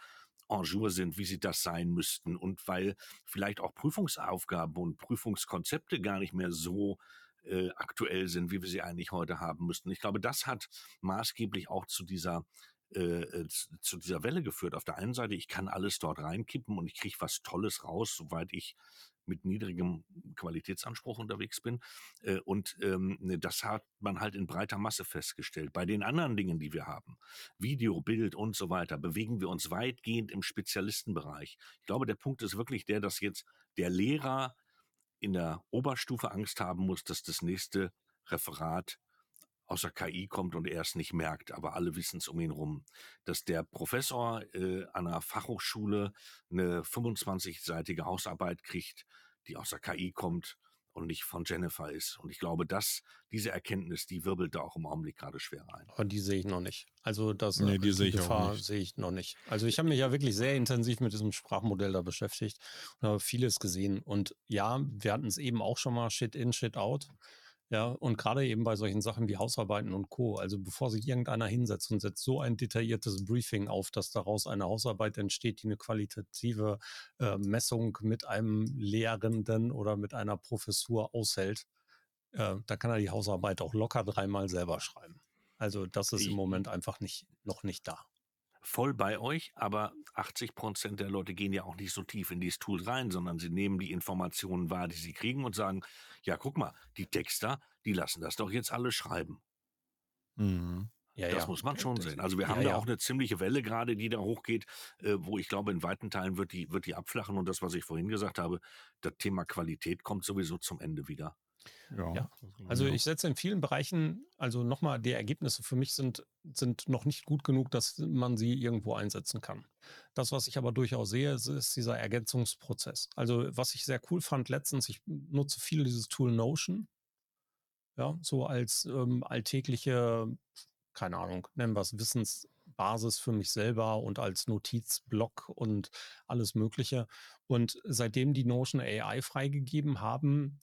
en jour sind, wie sie das sein müssten und weil vielleicht auch Prüfungsaufgaben und Prüfungskonzepte gar nicht mehr so äh, aktuell sind, wie wir sie eigentlich heute haben müssten. Ich glaube, das hat maßgeblich auch zu dieser äh, äh zu dieser Welle geführt. Auf der einen Seite, ich kann alles dort reinkippen und ich kriege was Tolles raus, soweit ich mit niedrigem Qualitätsanspruch unterwegs bin. Äh, und ähm, ne, das hat man halt in breiter Masse festgestellt. Bei den anderen Dingen, die wir haben, Video, Bild und so weiter, bewegen wir uns weitgehend im Spezialistenbereich. Ich glaube, der Punkt ist wirklich der, dass jetzt der Lehrer in der Oberstufe Angst haben muss, dass das nächste Referat aus der KI kommt und er es nicht merkt, aber alle wissen es um ihn rum. Dass der Professor äh, an einer Fachhochschule eine 25-seitige Hausarbeit kriegt, die aus der KI kommt und nicht von Jennifer ist. Und ich glaube, dass diese Erkenntnis, die wirbelt da auch im Augenblick gerade schwer ein. Aber die sehe ich noch nicht. Also das nee, die, die Gefahr sehe ich noch nicht. Also ich habe mich ja wirklich sehr intensiv mit diesem Sprachmodell da beschäftigt und habe vieles gesehen. Und ja, wir hatten es eben auch schon mal Shit in, Shit out. Ja, und gerade eben bei solchen Sachen wie Hausarbeiten und Co. Also bevor sich irgendeiner hinsetzt und setzt so ein detailliertes Briefing auf, dass daraus eine Hausarbeit entsteht, die eine qualitative äh, Messung mit einem Lehrenden oder mit einer Professur aushält, äh, da kann er die Hausarbeit auch locker dreimal selber schreiben. Also das ist im Moment einfach nicht, noch nicht da voll bei euch, aber 80 Prozent der Leute gehen ja auch nicht so tief in dieses Tool rein, sondern sie nehmen die Informationen wahr, die sie kriegen und sagen, ja, guck mal, die Texter, die lassen das doch jetzt alle schreiben. Mhm. Ja, das ja. muss man schon das, sehen. Also wir haben ja, da auch eine ziemliche Welle gerade, die da hochgeht, äh, wo ich glaube, in weiten Teilen wird die, wird die abflachen. Und das, was ich vorhin gesagt habe, das Thema Qualität kommt sowieso zum Ende wieder. Ja, ja. Also ich setze in vielen Bereichen, also nochmal, die Ergebnisse für mich sind, sind noch nicht gut genug, dass man sie irgendwo einsetzen kann. Das, was ich aber durchaus sehe, ist, ist dieser Ergänzungsprozess. Also was ich sehr cool fand letztens, ich nutze viel dieses Tool Notion, ja, so als ähm, alltägliche, keine Ahnung, nennen wir es Wissensbasis für mich selber und als Notizblock und alles Mögliche. Und seitdem die Notion AI freigegeben haben,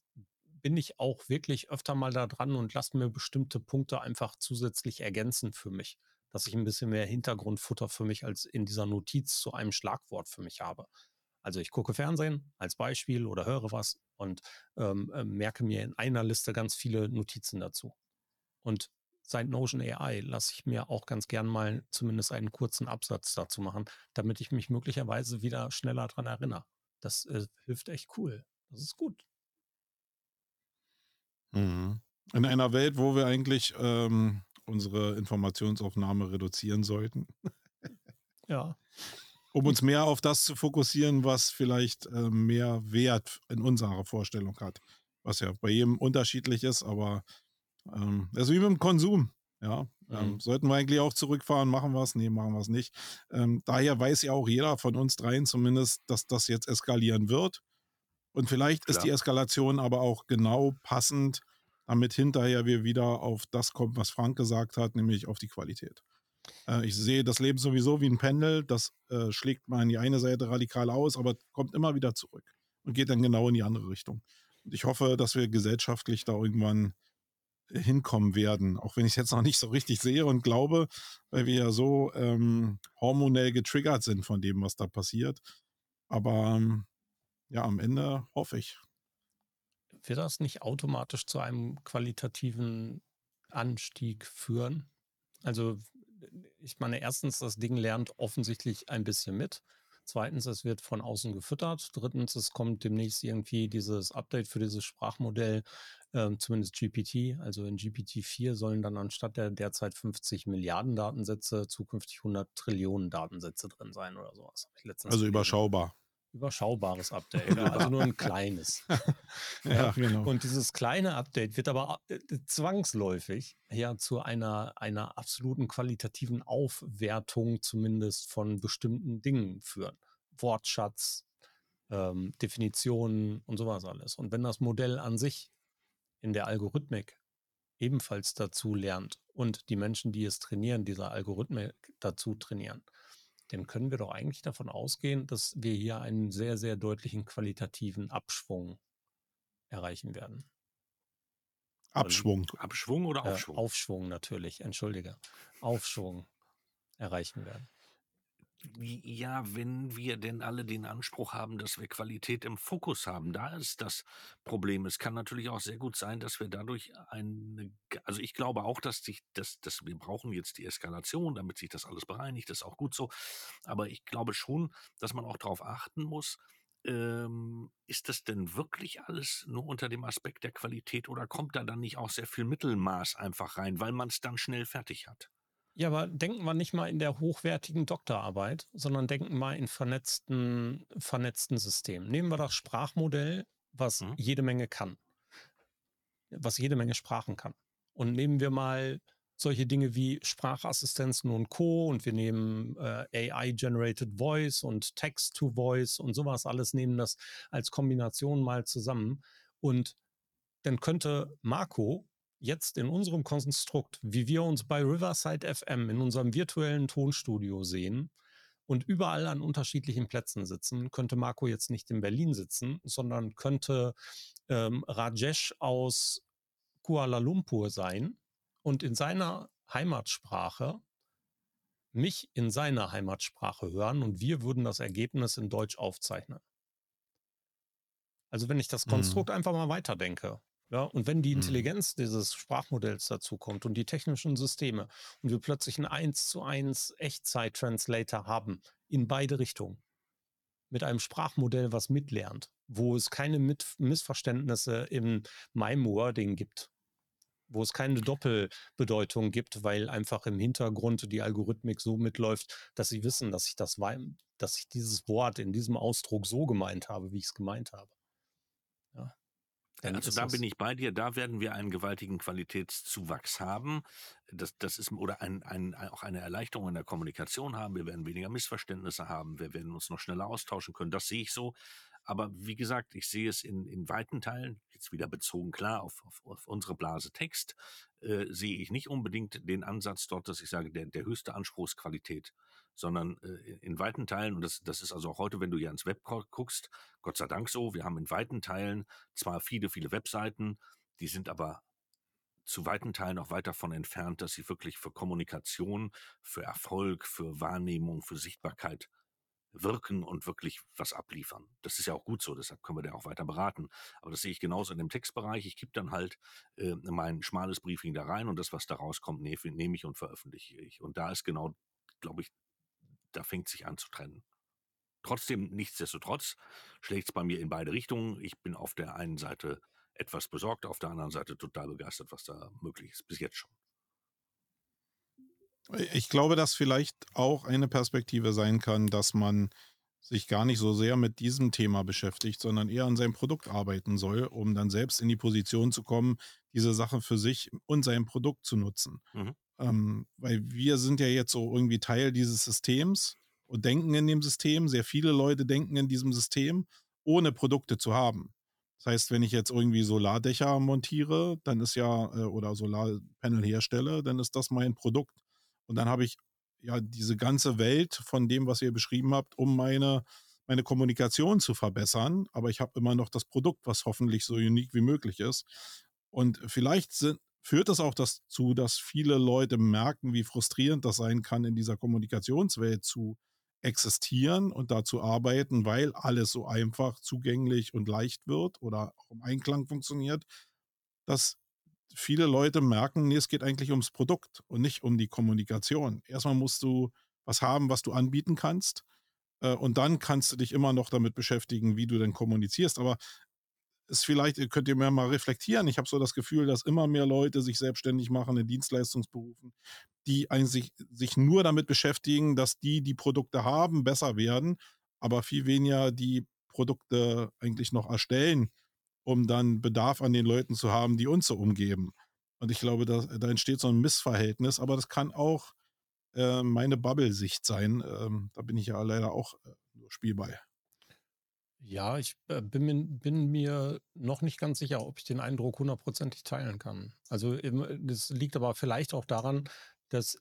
bin ich auch wirklich öfter mal da dran und lasse mir bestimmte Punkte einfach zusätzlich ergänzen für mich, dass ich ein bisschen mehr Hintergrundfutter für mich als in dieser Notiz zu einem Schlagwort für mich habe. Also ich gucke Fernsehen als Beispiel oder höre was und ähm, äh, merke mir in einer Liste ganz viele Notizen dazu. Und seit Notion AI lasse ich mir auch ganz gern mal zumindest einen kurzen Absatz dazu machen, damit ich mich möglicherweise wieder schneller daran erinnere. Das äh, hilft echt cool. Das ist gut. Mhm. In einer Welt, wo wir eigentlich ähm, unsere Informationsaufnahme reduzieren sollten. ja. Um uns mehr auf das zu fokussieren, was vielleicht äh, mehr Wert in unserer Vorstellung hat. Was ja bei jedem unterschiedlich ist, aber ähm, das ist wie mit dem Konsum. Ja, ähm, mhm. sollten wir eigentlich auch zurückfahren, machen wir es? Nee, machen wir es nicht. Ähm, daher weiß ja auch jeder von uns dreien zumindest, dass das jetzt eskalieren wird. Und vielleicht Klar. ist die Eskalation aber auch genau passend, damit hinterher wir wieder auf das kommen, was Frank gesagt hat, nämlich auf die Qualität. Äh, ich sehe das Leben sowieso wie ein Pendel, das äh, schlägt mal in die eine Seite radikal aus, aber kommt immer wieder zurück und geht dann genau in die andere Richtung. Und ich hoffe, dass wir gesellschaftlich da irgendwann hinkommen werden, auch wenn ich es jetzt noch nicht so richtig sehe und glaube, weil wir ja so ähm, hormonell getriggert sind von dem, was da passiert. Aber ähm, ja, am Ende hoffe ich. Wird das nicht automatisch zu einem qualitativen Anstieg führen? Also, ich meine, erstens, das Ding lernt offensichtlich ein bisschen mit. Zweitens, es wird von außen gefüttert. Drittens, es kommt demnächst irgendwie dieses Update für dieses Sprachmodell, äh, zumindest GPT. Also in GPT-4 sollen dann anstatt der derzeit 50 Milliarden Datensätze zukünftig 100 Trillionen Datensätze drin sein oder sowas. also überschaubar überschaubares Update, also nur ein kleines. ja, genau. Und dieses kleine Update wird aber äh, zwangsläufig ja zu einer, einer absoluten qualitativen Aufwertung zumindest von bestimmten Dingen führen. Wortschatz, ähm, Definitionen und sowas alles. Und wenn das Modell an sich in der Algorithmik ebenfalls dazu lernt und die Menschen, die es trainieren, dieser Algorithmik dazu trainieren, dann können wir doch eigentlich davon ausgehen, dass wir hier einen sehr, sehr deutlichen qualitativen Abschwung erreichen werden. Abschwung. Abschwung oder Aufschwung? Äh, Aufschwung natürlich, entschuldige. Aufschwung erreichen werden. Ja, wenn wir denn alle den Anspruch haben, dass wir Qualität im Fokus haben, da ist das Problem. Es kann natürlich auch sehr gut sein, dass wir dadurch eine, also ich glaube auch, dass sich, dass, dass wir brauchen jetzt die Eskalation, damit sich das alles bereinigt, das ist auch gut so. Aber ich glaube schon, dass man auch darauf achten muss, ähm, ist das denn wirklich alles nur unter dem Aspekt der Qualität oder kommt da dann nicht auch sehr viel Mittelmaß einfach rein, weil man es dann schnell fertig hat? Ja, aber denken wir nicht mal in der hochwertigen Doktorarbeit, sondern denken mal in vernetzten, vernetzten Systemen. Nehmen wir das Sprachmodell, was mhm. jede Menge kann, was jede Menge Sprachen kann. Und nehmen wir mal solche Dinge wie Sprachassistenzen und Co. Und wir nehmen äh, AI-Generated Voice und Text-to-Voice und sowas alles, nehmen das als Kombination mal zusammen. Und dann könnte Marco jetzt in unserem Konstrukt, wie wir uns bei Riverside FM in unserem virtuellen Tonstudio sehen und überall an unterschiedlichen Plätzen sitzen, könnte Marco jetzt nicht in Berlin sitzen, sondern könnte ähm, Rajesh aus Kuala Lumpur sein und in seiner Heimatsprache mich in seiner Heimatsprache hören und wir würden das Ergebnis in Deutsch aufzeichnen. Also wenn ich das mhm. Konstrukt mhm. einfach mal weiterdenke, ja, und wenn die mhm. Intelligenz mhm. dieses Sprachmodells dazu kommt und die technischen Systeme und wir plötzlich einen 1 zu 1 Echtzeit-Translator haben in beide Richtungen, mit einem Sprachmodell, was mitlernt, wo es keine Mit Missverständnisse in meinem Wording gibt, wo es keine Doppelbedeutung gibt, weil einfach im Hintergrund die Algorithmik so mitläuft, dass sie wissen, dass ich das, dass ich dieses Wort in diesem Ausdruck so gemeint habe, wie ich es gemeint habe. Ja. Also da bin ich bei dir, da werden wir einen gewaltigen Qualitätszuwachs haben. Das, das ist oder ein, ein, auch eine Erleichterung in der Kommunikation haben. Wir werden weniger Missverständnisse haben. Wir werden uns noch schneller austauschen können. Das sehe ich so. Aber wie gesagt, ich sehe es in, in weiten Teilen, jetzt wieder bezogen klar auf, auf, auf unsere Blase Text, äh, sehe ich nicht unbedingt den Ansatz dort, dass ich sage, der, der höchste Anspruchsqualität sondern äh, in weiten Teilen, und das, das ist also auch heute, wenn du hier ans Web guckst, Gott sei Dank so, wir haben in weiten Teilen zwar viele, viele Webseiten, die sind aber zu weiten Teilen auch weit davon entfernt, dass sie wirklich für Kommunikation, für Erfolg, für Wahrnehmung, für Sichtbarkeit wirken und wirklich was abliefern. Das ist ja auch gut so, deshalb können wir da auch weiter beraten. Aber das sehe ich genauso in dem Textbereich. Ich gebe dann halt äh, mein schmales Briefing da rein und das, was da rauskommt, nehme nehm ich und veröffentliche ich. Und da ist genau, glaube ich, da fängt sich an zu trennen. Trotzdem, nichtsdestotrotz, schlägt es bei mir in beide Richtungen. Ich bin auf der einen Seite etwas besorgt, auf der anderen Seite total begeistert, was da möglich ist, bis jetzt schon. Ich glaube, dass vielleicht auch eine Perspektive sein kann, dass man sich gar nicht so sehr mit diesem Thema beschäftigt, sondern eher an seinem Produkt arbeiten soll, um dann selbst in die Position zu kommen, diese Sache für sich und sein Produkt zu nutzen. Mhm. Ähm, weil wir sind ja jetzt so irgendwie Teil dieses Systems und denken in dem System. Sehr viele Leute denken in diesem System, ohne Produkte zu haben. Das heißt, wenn ich jetzt irgendwie Solardächer montiere, dann ist ja, äh, oder Solarpanel herstelle, dann ist das mein Produkt. Und dann habe ich ja diese ganze Welt von dem, was ihr beschrieben habt, um meine, meine Kommunikation zu verbessern. Aber ich habe immer noch das Produkt, was hoffentlich so unique wie möglich ist. Und vielleicht sind, führt das auch dazu, dass viele Leute merken, wie frustrierend das sein kann, in dieser Kommunikationswelt zu existieren und dazu arbeiten, weil alles so einfach zugänglich und leicht wird oder auch im Einklang funktioniert, dass viele Leute merken, nee, es geht eigentlich ums Produkt und nicht um die Kommunikation. Erstmal musst du was haben, was du anbieten kannst. Äh, und dann kannst du dich immer noch damit beschäftigen, wie du denn kommunizierst. Aber ist vielleicht, könnt ihr mir mal reflektieren. Ich habe so das Gefühl, dass immer mehr Leute sich selbstständig machen in Dienstleistungsberufen, die eigentlich sich nur damit beschäftigen, dass die, die Produkte haben, besser werden, aber viel weniger die Produkte eigentlich noch erstellen, um dann Bedarf an den Leuten zu haben, die uns so umgeben. Und ich glaube, da, da entsteht so ein Missverhältnis, aber das kann auch äh, meine Bubble-Sicht sein. Ähm, da bin ich ja leider auch äh, nur spielbei. Ja, ich äh, bin, mir, bin mir noch nicht ganz sicher, ob ich den Eindruck hundertprozentig teilen kann. Also das liegt aber vielleicht auch daran, dass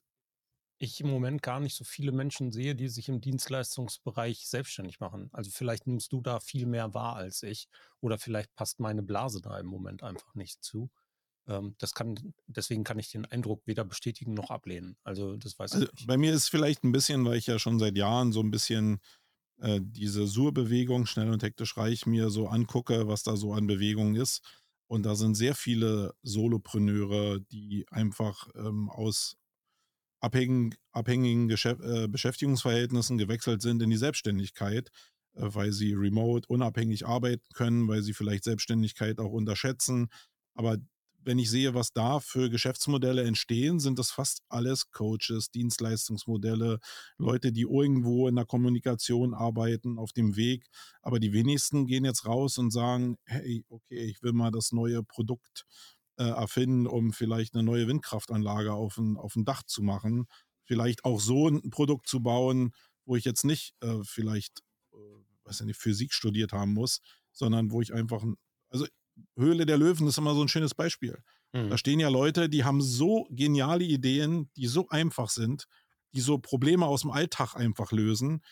ich im Moment gar nicht so viele Menschen sehe, die sich im Dienstleistungsbereich selbstständig machen. Also vielleicht nimmst du da viel mehr wahr als ich oder vielleicht passt meine Blase da im Moment einfach nicht zu. Ähm, das kann, deswegen kann ich den Eindruck weder bestätigen noch ablehnen. Also das weiß also ich nicht. Bei mir ist vielleicht ein bisschen, weil ich ja schon seit Jahren so ein bisschen äh, diese Sur-Bewegung, schnell und hektisch reich, mir so angucke, was da so an Bewegung ist. Und da sind sehr viele Solopreneure, die einfach ähm, aus abhängigen, abhängigen äh, Beschäftigungsverhältnissen gewechselt sind in die Selbstständigkeit, äh, weil sie remote unabhängig arbeiten können, weil sie vielleicht Selbstständigkeit auch unterschätzen. Aber wenn ich sehe, was da für Geschäftsmodelle entstehen, sind das fast alles Coaches, Dienstleistungsmodelle, Leute, die irgendwo in der Kommunikation arbeiten, auf dem Weg. Aber die wenigsten gehen jetzt raus und sagen, hey, okay, ich will mal das neue Produkt äh, erfinden, um vielleicht eine neue Windkraftanlage auf ein, auf Dach zu machen. Vielleicht auch so ein Produkt zu bauen, wo ich jetzt nicht äh, vielleicht, äh, weiß nicht, Physik studiert haben muss, sondern wo ich einfach, also Höhle der Löwen ist immer so ein schönes Beispiel. Mhm. Da stehen ja Leute, die haben so geniale Ideen, die so einfach sind, die so Probleme aus dem Alltag einfach lösen.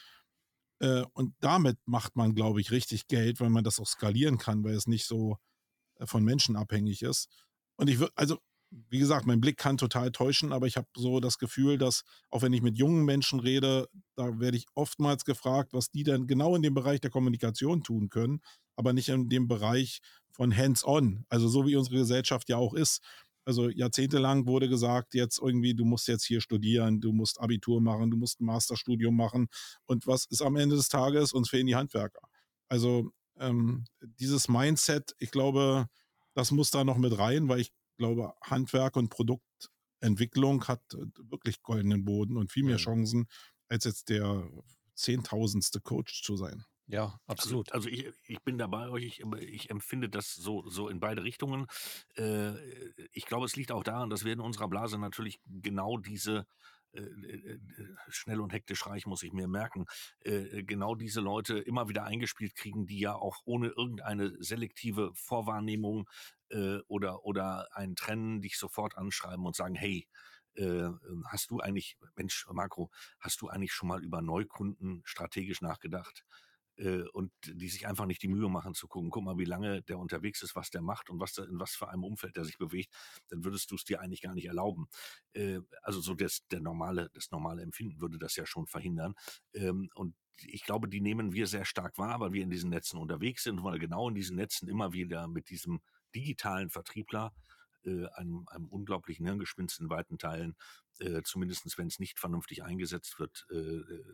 Äh, und damit macht man, glaube ich, richtig Geld, weil man das auch skalieren kann, weil es nicht so äh, von Menschen abhängig ist. Und ich würde, also, wie gesagt, mein Blick kann total täuschen, aber ich habe so das Gefühl, dass, auch wenn ich mit jungen Menschen rede, da werde ich oftmals gefragt, was die denn genau in dem Bereich der Kommunikation tun können, aber nicht in dem Bereich von hands-on, also so wie unsere Gesellschaft ja auch ist. Also jahrzehntelang wurde gesagt, jetzt irgendwie, du musst jetzt hier studieren, du musst Abitur machen, du musst ein Masterstudium machen. Und was ist am Ende des Tages? Uns fehlen die Handwerker. Also ähm, dieses Mindset, ich glaube, das muss da noch mit rein, weil ich glaube, Handwerk und Produktentwicklung hat äh, wirklich goldenen Boden und viel mehr Chancen, als jetzt der zehntausendste Coach zu sein. Ja, also, absolut. Also, also ich, ich bin dabei euch, ich, ich empfinde das so, so in beide Richtungen. Äh, ich glaube, es liegt auch daran, dass wir in unserer Blase natürlich genau diese äh, äh, schnell und hektisch reich, muss ich mir merken, äh, genau diese Leute immer wieder eingespielt kriegen, die ja auch ohne irgendeine selektive Vorwahrnehmung äh, oder, oder ein Trennen dich sofort anschreiben und sagen, hey, äh, hast du eigentlich, Mensch, Marco, hast du eigentlich schon mal über Neukunden strategisch nachgedacht? Äh, und die sich einfach nicht die Mühe machen zu gucken, guck mal, wie lange der unterwegs ist, was der macht und was der, in was für einem Umfeld der sich bewegt, dann würdest du es dir eigentlich gar nicht erlauben. Äh, also so das, der normale, das normale Empfinden würde das ja schon verhindern. Ähm, und ich glaube, die nehmen wir sehr stark wahr, weil wir in diesen Netzen unterwegs sind, weil genau in diesen Netzen immer wieder mit diesem digitalen Vertriebler äh, einem, einem unglaublichen Hirngespinst in weiten Teilen, äh, zumindest wenn es nicht vernünftig eingesetzt wird, äh, äh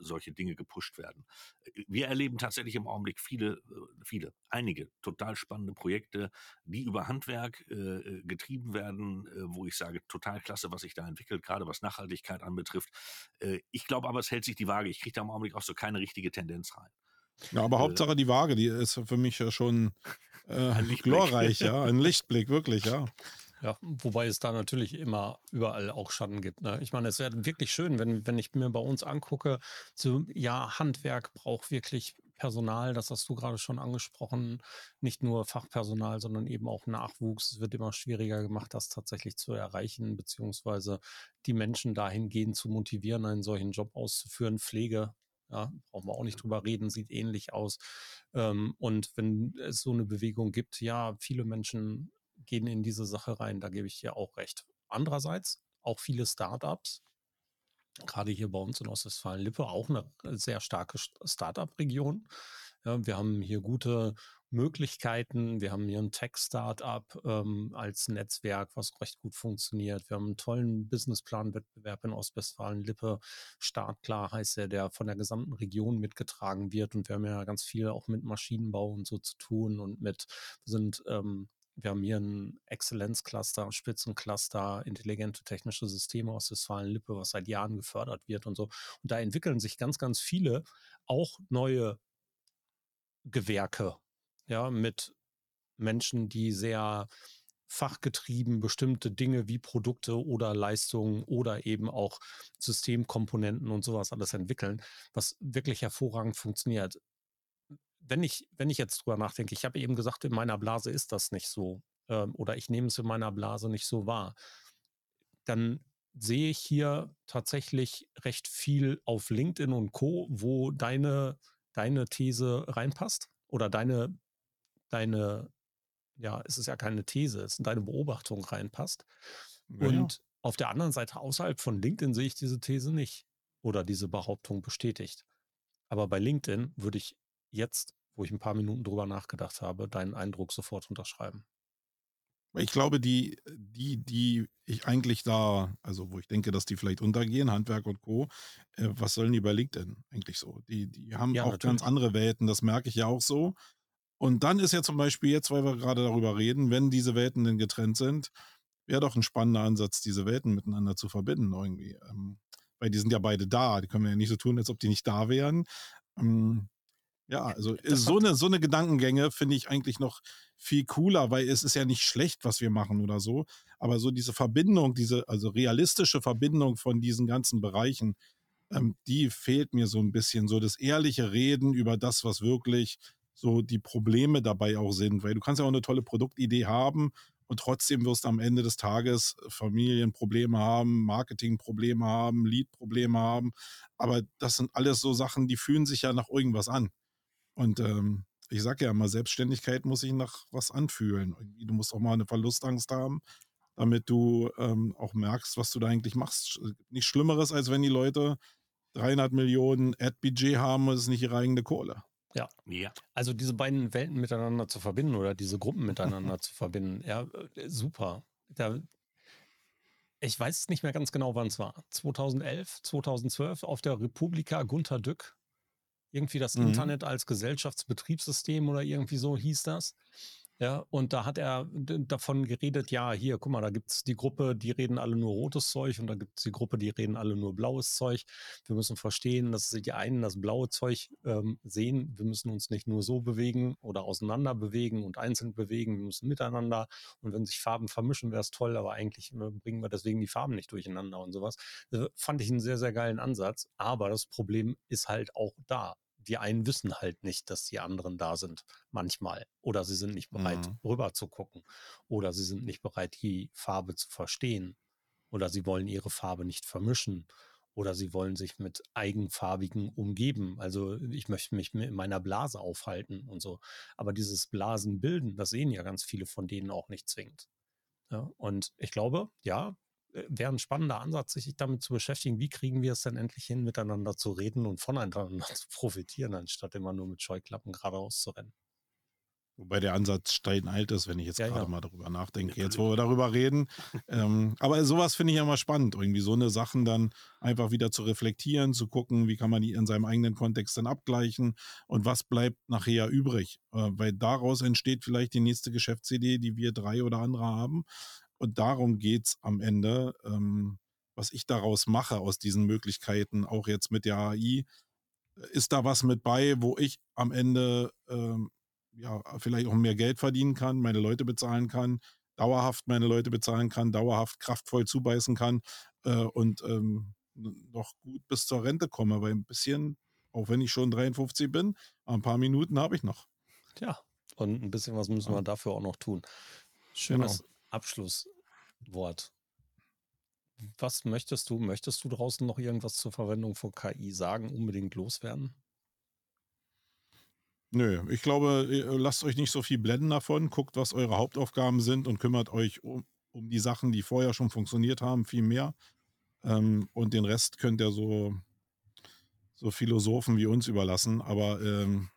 solche Dinge gepusht werden. Äh, wir erleben tatsächlich im Augenblick viele, äh, viele, einige total spannende Projekte, die über Handwerk äh, getrieben werden, äh, wo ich sage, total klasse, was sich da entwickelt, gerade was Nachhaltigkeit anbetrifft. Äh, ich glaube aber, es hält sich die Waage. Ich kriege da im Augenblick auch so keine richtige Tendenz rein. Ja, aber Hauptsache die Waage, die ist für mich ja schon äh, glorreich, ja. Ein Lichtblick, wirklich, ja. Ja, wobei es da natürlich immer überall auch Schatten gibt. Ne? Ich meine, es wäre wirklich schön, wenn, wenn ich mir bei uns angucke, so, ja, Handwerk braucht wirklich Personal, das hast du gerade schon angesprochen, nicht nur Fachpersonal, sondern eben auch Nachwuchs. Es wird immer schwieriger gemacht, das tatsächlich zu erreichen, beziehungsweise die Menschen dahingehend zu motivieren, einen solchen Job auszuführen. Pflege ja, brauchen wir auch nicht drüber reden, sieht ähnlich aus. Ähm, und wenn es so eine Bewegung gibt, ja, viele Menschen gehen in diese Sache rein, da gebe ich dir auch recht. Andererseits auch viele Startups, gerade hier bei uns in Ostwestfalen-Lippe, auch eine sehr starke Startup-Region. Ja, wir haben hier gute Möglichkeiten. Wir haben hier ein Tech-Startup ähm, als Netzwerk, was recht gut funktioniert. Wir haben einen tollen Businessplan-Wettbewerb in Ostwestfalen-Lippe. Startklar heißt er, der von der gesamten Region mitgetragen wird. Und wir haben ja ganz viel auch mit Maschinenbau und so zu tun und mit, sind ähm, wir haben hier ein Exzellenzcluster, Spitzencluster, intelligente technische Systeme aus Westfalen-Lippe, was seit Jahren gefördert wird und so. Und da entwickeln sich ganz, ganz viele auch neue Gewerke, ja, mit Menschen, die sehr fachgetrieben bestimmte Dinge wie Produkte oder Leistungen oder eben auch Systemkomponenten und sowas alles entwickeln, was wirklich hervorragend funktioniert. Wenn ich, wenn ich jetzt drüber nachdenke, ich habe eben gesagt, in meiner Blase ist das nicht so ähm, oder ich nehme es in meiner Blase nicht so wahr, dann sehe ich hier tatsächlich recht viel auf LinkedIn und Co., wo deine, deine These reinpasst oder deine, deine, ja, es ist ja keine These, es ist deine Beobachtung reinpasst. Ja, und auf der anderen Seite außerhalb von LinkedIn sehe ich diese These nicht oder diese Behauptung bestätigt. Aber bei LinkedIn würde ich jetzt, wo ich ein paar Minuten drüber nachgedacht habe, deinen Eindruck sofort unterschreiben. Ich glaube, die, die, die ich eigentlich da, also wo ich denke, dass die vielleicht untergehen, Handwerk und Co., äh, was sollen die bei LinkedIn eigentlich so? Die, die haben ja, auch natürlich. ganz andere Welten, das merke ich ja auch so. Und dann ist ja zum Beispiel jetzt, weil wir gerade darüber reden, wenn diese Welten denn getrennt sind, wäre doch ein spannender Ansatz, diese Welten miteinander zu verbinden irgendwie. Ähm, weil die sind ja beide da, die können wir ja nicht so tun, als ob die nicht da wären. Ähm, ja, also so eine, so eine Gedankengänge finde ich eigentlich noch viel cooler, weil es ist ja nicht schlecht, was wir machen oder so. Aber so diese Verbindung, diese, also realistische Verbindung von diesen ganzen Bereichen, ähm, die fehlt mir so ein bisschen. So das ehrliche Reden über das, was wirklich so die Probleme dabei auch sind. Weil du kannst ja auch eine tolle Produktidee haben und trotzdem wirst du am Ende des Tages Familienprobleme haben, Marketingprobleme haben, Leadprobleme haben. Aber das sind alles so Sachen, die fühlen sich ja nach irgendwas an. Und ähm, ich sage ja immer, Selbstständigkeit muss sich nach was anfühlen. Du musst auch mal eine Verlustangst haben, damit du ähm, auch merkst, was du da eigentlich machst. Nichts Schlimmeres, als wenn die Leute 300 Millionen Ad-Budget haben und es ist nicht ihre eigene Kohle. Ja. ja. Also diese beiden Welten miteinander zu verbinden oder diese Gruppen miteinander zu verbinden, ja, äh, super. Da, ich weiß nicht mehr ganz genau, wann es war. 2011, 2012 auf der Republika Gunter Dück irgendwie das mhm. Internet als Gesellschaftsbetriebssystem oder irgendwie so hieß das. Ja, und da hat er davon geredet, ja, hier, guck mal, da gibt es die Gruppe, die reden alle nur rotes Zeug und da gibt es die Gruppe, die reden alle nur blaues Zeug. Wir müssen verstehen, dass die einen das blaue Zeug ähm, sehen. Wir müssen uns nicht nur so bewegen oder auseinander bewegen und einzeln bewegen, wir müssen miteinander. Und wenn sich Farben vermischen, wäre es toll, aber eigentlich äh, bringen wir deswegen die Farben nicht durcheinander und sowas. Das fand ich einen sehr, sehr geilen Ansatz. Aber das Problem ist halt auch da die einen wissen halt nicht, dass die anderen da sind, manchmal. Oder sie sind nicht bereit, mhm. rüber zu gucken. Oder sie sind nicht bereit, die Farbe zu verstehen. Oder sie wollen ihre Farbe nicht vermischen. Oder sie wollen sich mit eigenfarbigen umgeben. Also ich möchte mich in meiner Blase aufhalten und so. Aber dieses Blasenbilden, das sehen ja ganz viele von denen auch nicht zwingend. Ja, und ich glaube, ja, wäre ein spannender Ansatz, sich damit zu beschäftigen, wie kriegen wir es denn endlich hin, miteinander zu reden und voneinander zu profitieren, anstatt immer nur mit Scheuklappen geradeaus zu rennen. Wobei der Ansatz steinalt ist, wenn ich jetzt ja, gerade ja. mal darüber nachdenke, jetzt wo wir darüber reden. ähm, aber sowas finde ich ja immer spannend, irgendwie so eine Sachen dann einfach wieder zu reflektieren, zu gucken, wie kann man die in seinem eigenen Kontext dann abgleichen und was bleibt nachher übrig. Äh, weil daraus entsteht vielleicht die nächste Geschäftsidee, die wir drei oder andere haben. Und darum geht es am Ende, ähm, was ich daraus mache aus diesen Möglichkeiten, auch jetzt mit der AI. Ist da was mit bei, wo ich am Ende ähm, ja vielleicht auch mehr Geld verdienen kann, meine Leute bezahlen kann, dauerhaft meine Leute bezahlen kann, dauerhaft kraftvoll zubeißen kann äh, und ähm, noch gut bis zur Rente komme, weil ein bisschen, auch wenn ich schon 53 bin, ein paar Minuten habe ich noch. Ja, und ein bisschen was müssen wir dafür auch noch tun. Schönes, genau. Abschlusswort. Was möchtest du? Möchtest du draußen noch irgendwas zur Verwendung von KI sagen, unbedingt loswerden? Nö, ich glaube, lasst euch nicht so viel blenden davon, guckt, was eure Hauptaufgaben sind und kümmert euch um, um die Sachen, die vorher schon funktioniert haben, viel mehr. Ähm, und den Rest könnt ihr so, so Philosophen wie uns überlassen. Aber ähm,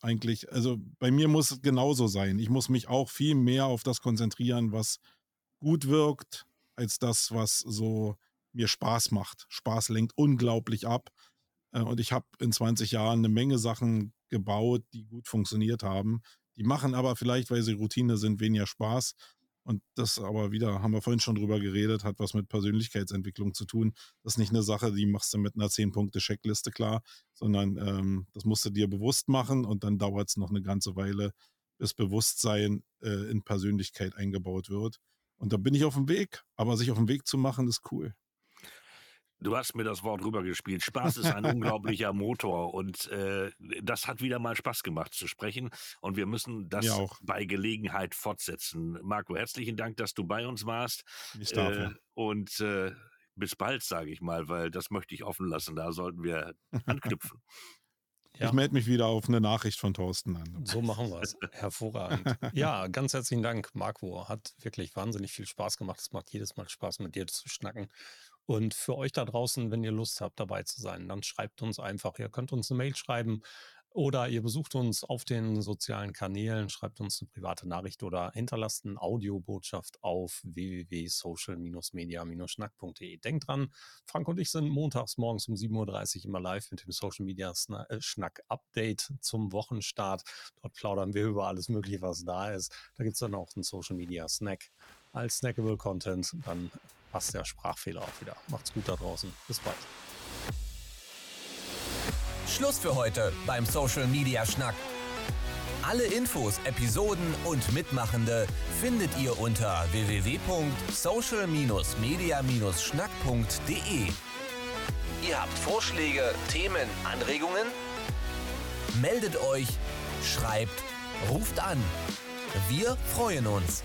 eigentlich, also bei mir muss es genauso sein. Ich muss mich auch viel mehr auf das konzentrieren, was gut wirkt, als das, was so mir Spaß macht. Spaß lenkt unglaublich ab. Äh, und ich habe in 20 Jahren eine Menge Sachen gebaut, die gut funktioniert haben. Die machen aber vielleicht, weil sie Routine sind, weniger Spaß. Und das aber wieder, haben wir vorhin schon drüber geredet, hat was mit Persönlichkeitsentwicklung zu tun. Das ist nicht eine Sache, die machst du mit einer 10-Punkte-Checkliste klar, sondern ähm, das musst du dir bewusst machen und dann dauert es noch eine ganze Weile, bis Bewusstsein äh, in Persönlichkeit eingebaut wird. Und da bin ich auf dem Weg, aber sich auf den Weg zu machen, ist cool. Du hast mir das Wort rübergespielt. Spaß ist ein unglaublicher Motor und äh, das hat wieder mal Spaß gemacht zu sprechen und wir müssen das ja bei Gelegenheit fortsetzen. Marco, herzlichen Dank, dass du bei uns warst. Ich darf. Äh, und äh, bis bald, sage ich mal, weil das möchte ich offen lassen. Da sollten wir anknüpfen. Ja. Ich melde mich wieder auf eine Nachricht von Thorsten an. So machen wir es. Hervorragend. Ja, ganz herzlichen Dank, Marco. Hat wirklich wahnsinnig viel Spaß gemacht. Es macht jedes Mal Spaß, mit dir zu schnacken. Und für euch da draußen, wenn ihr Lust habt, dabei zu sein, dann schreibt uns einfach. Ihr könnt uns eine Mail schreiben oder ihr besucht uns auf den sozialen Kanälen, schreibt uns eine private Nachricht oder hinterlasst eine Audiobotschaft auf www.social-media-schnack.de. Denkt dran, Frank und ich sind montags morgens um 7.30 Uhr immer live mit dem Social Media äh, Schnack Update zum Wochenstart. Dort plaudern wir über alles Mögliche, was da ist. Da gibt es dann auch einen Social Media Snack als snackable Content. Dann passt der Sprachfehler auch wieder. Macht's gut da draußen. Bis bald. Schluss für heute beim Social Media Schnack. Alle Infos, Episoden und Mitmachende findet ihr unter www.social-media-schnack.de. Ihr habt Vorschläge, Themen, Anregungen? Meldet euch, schreibt, ruft an. Wir freuen uns.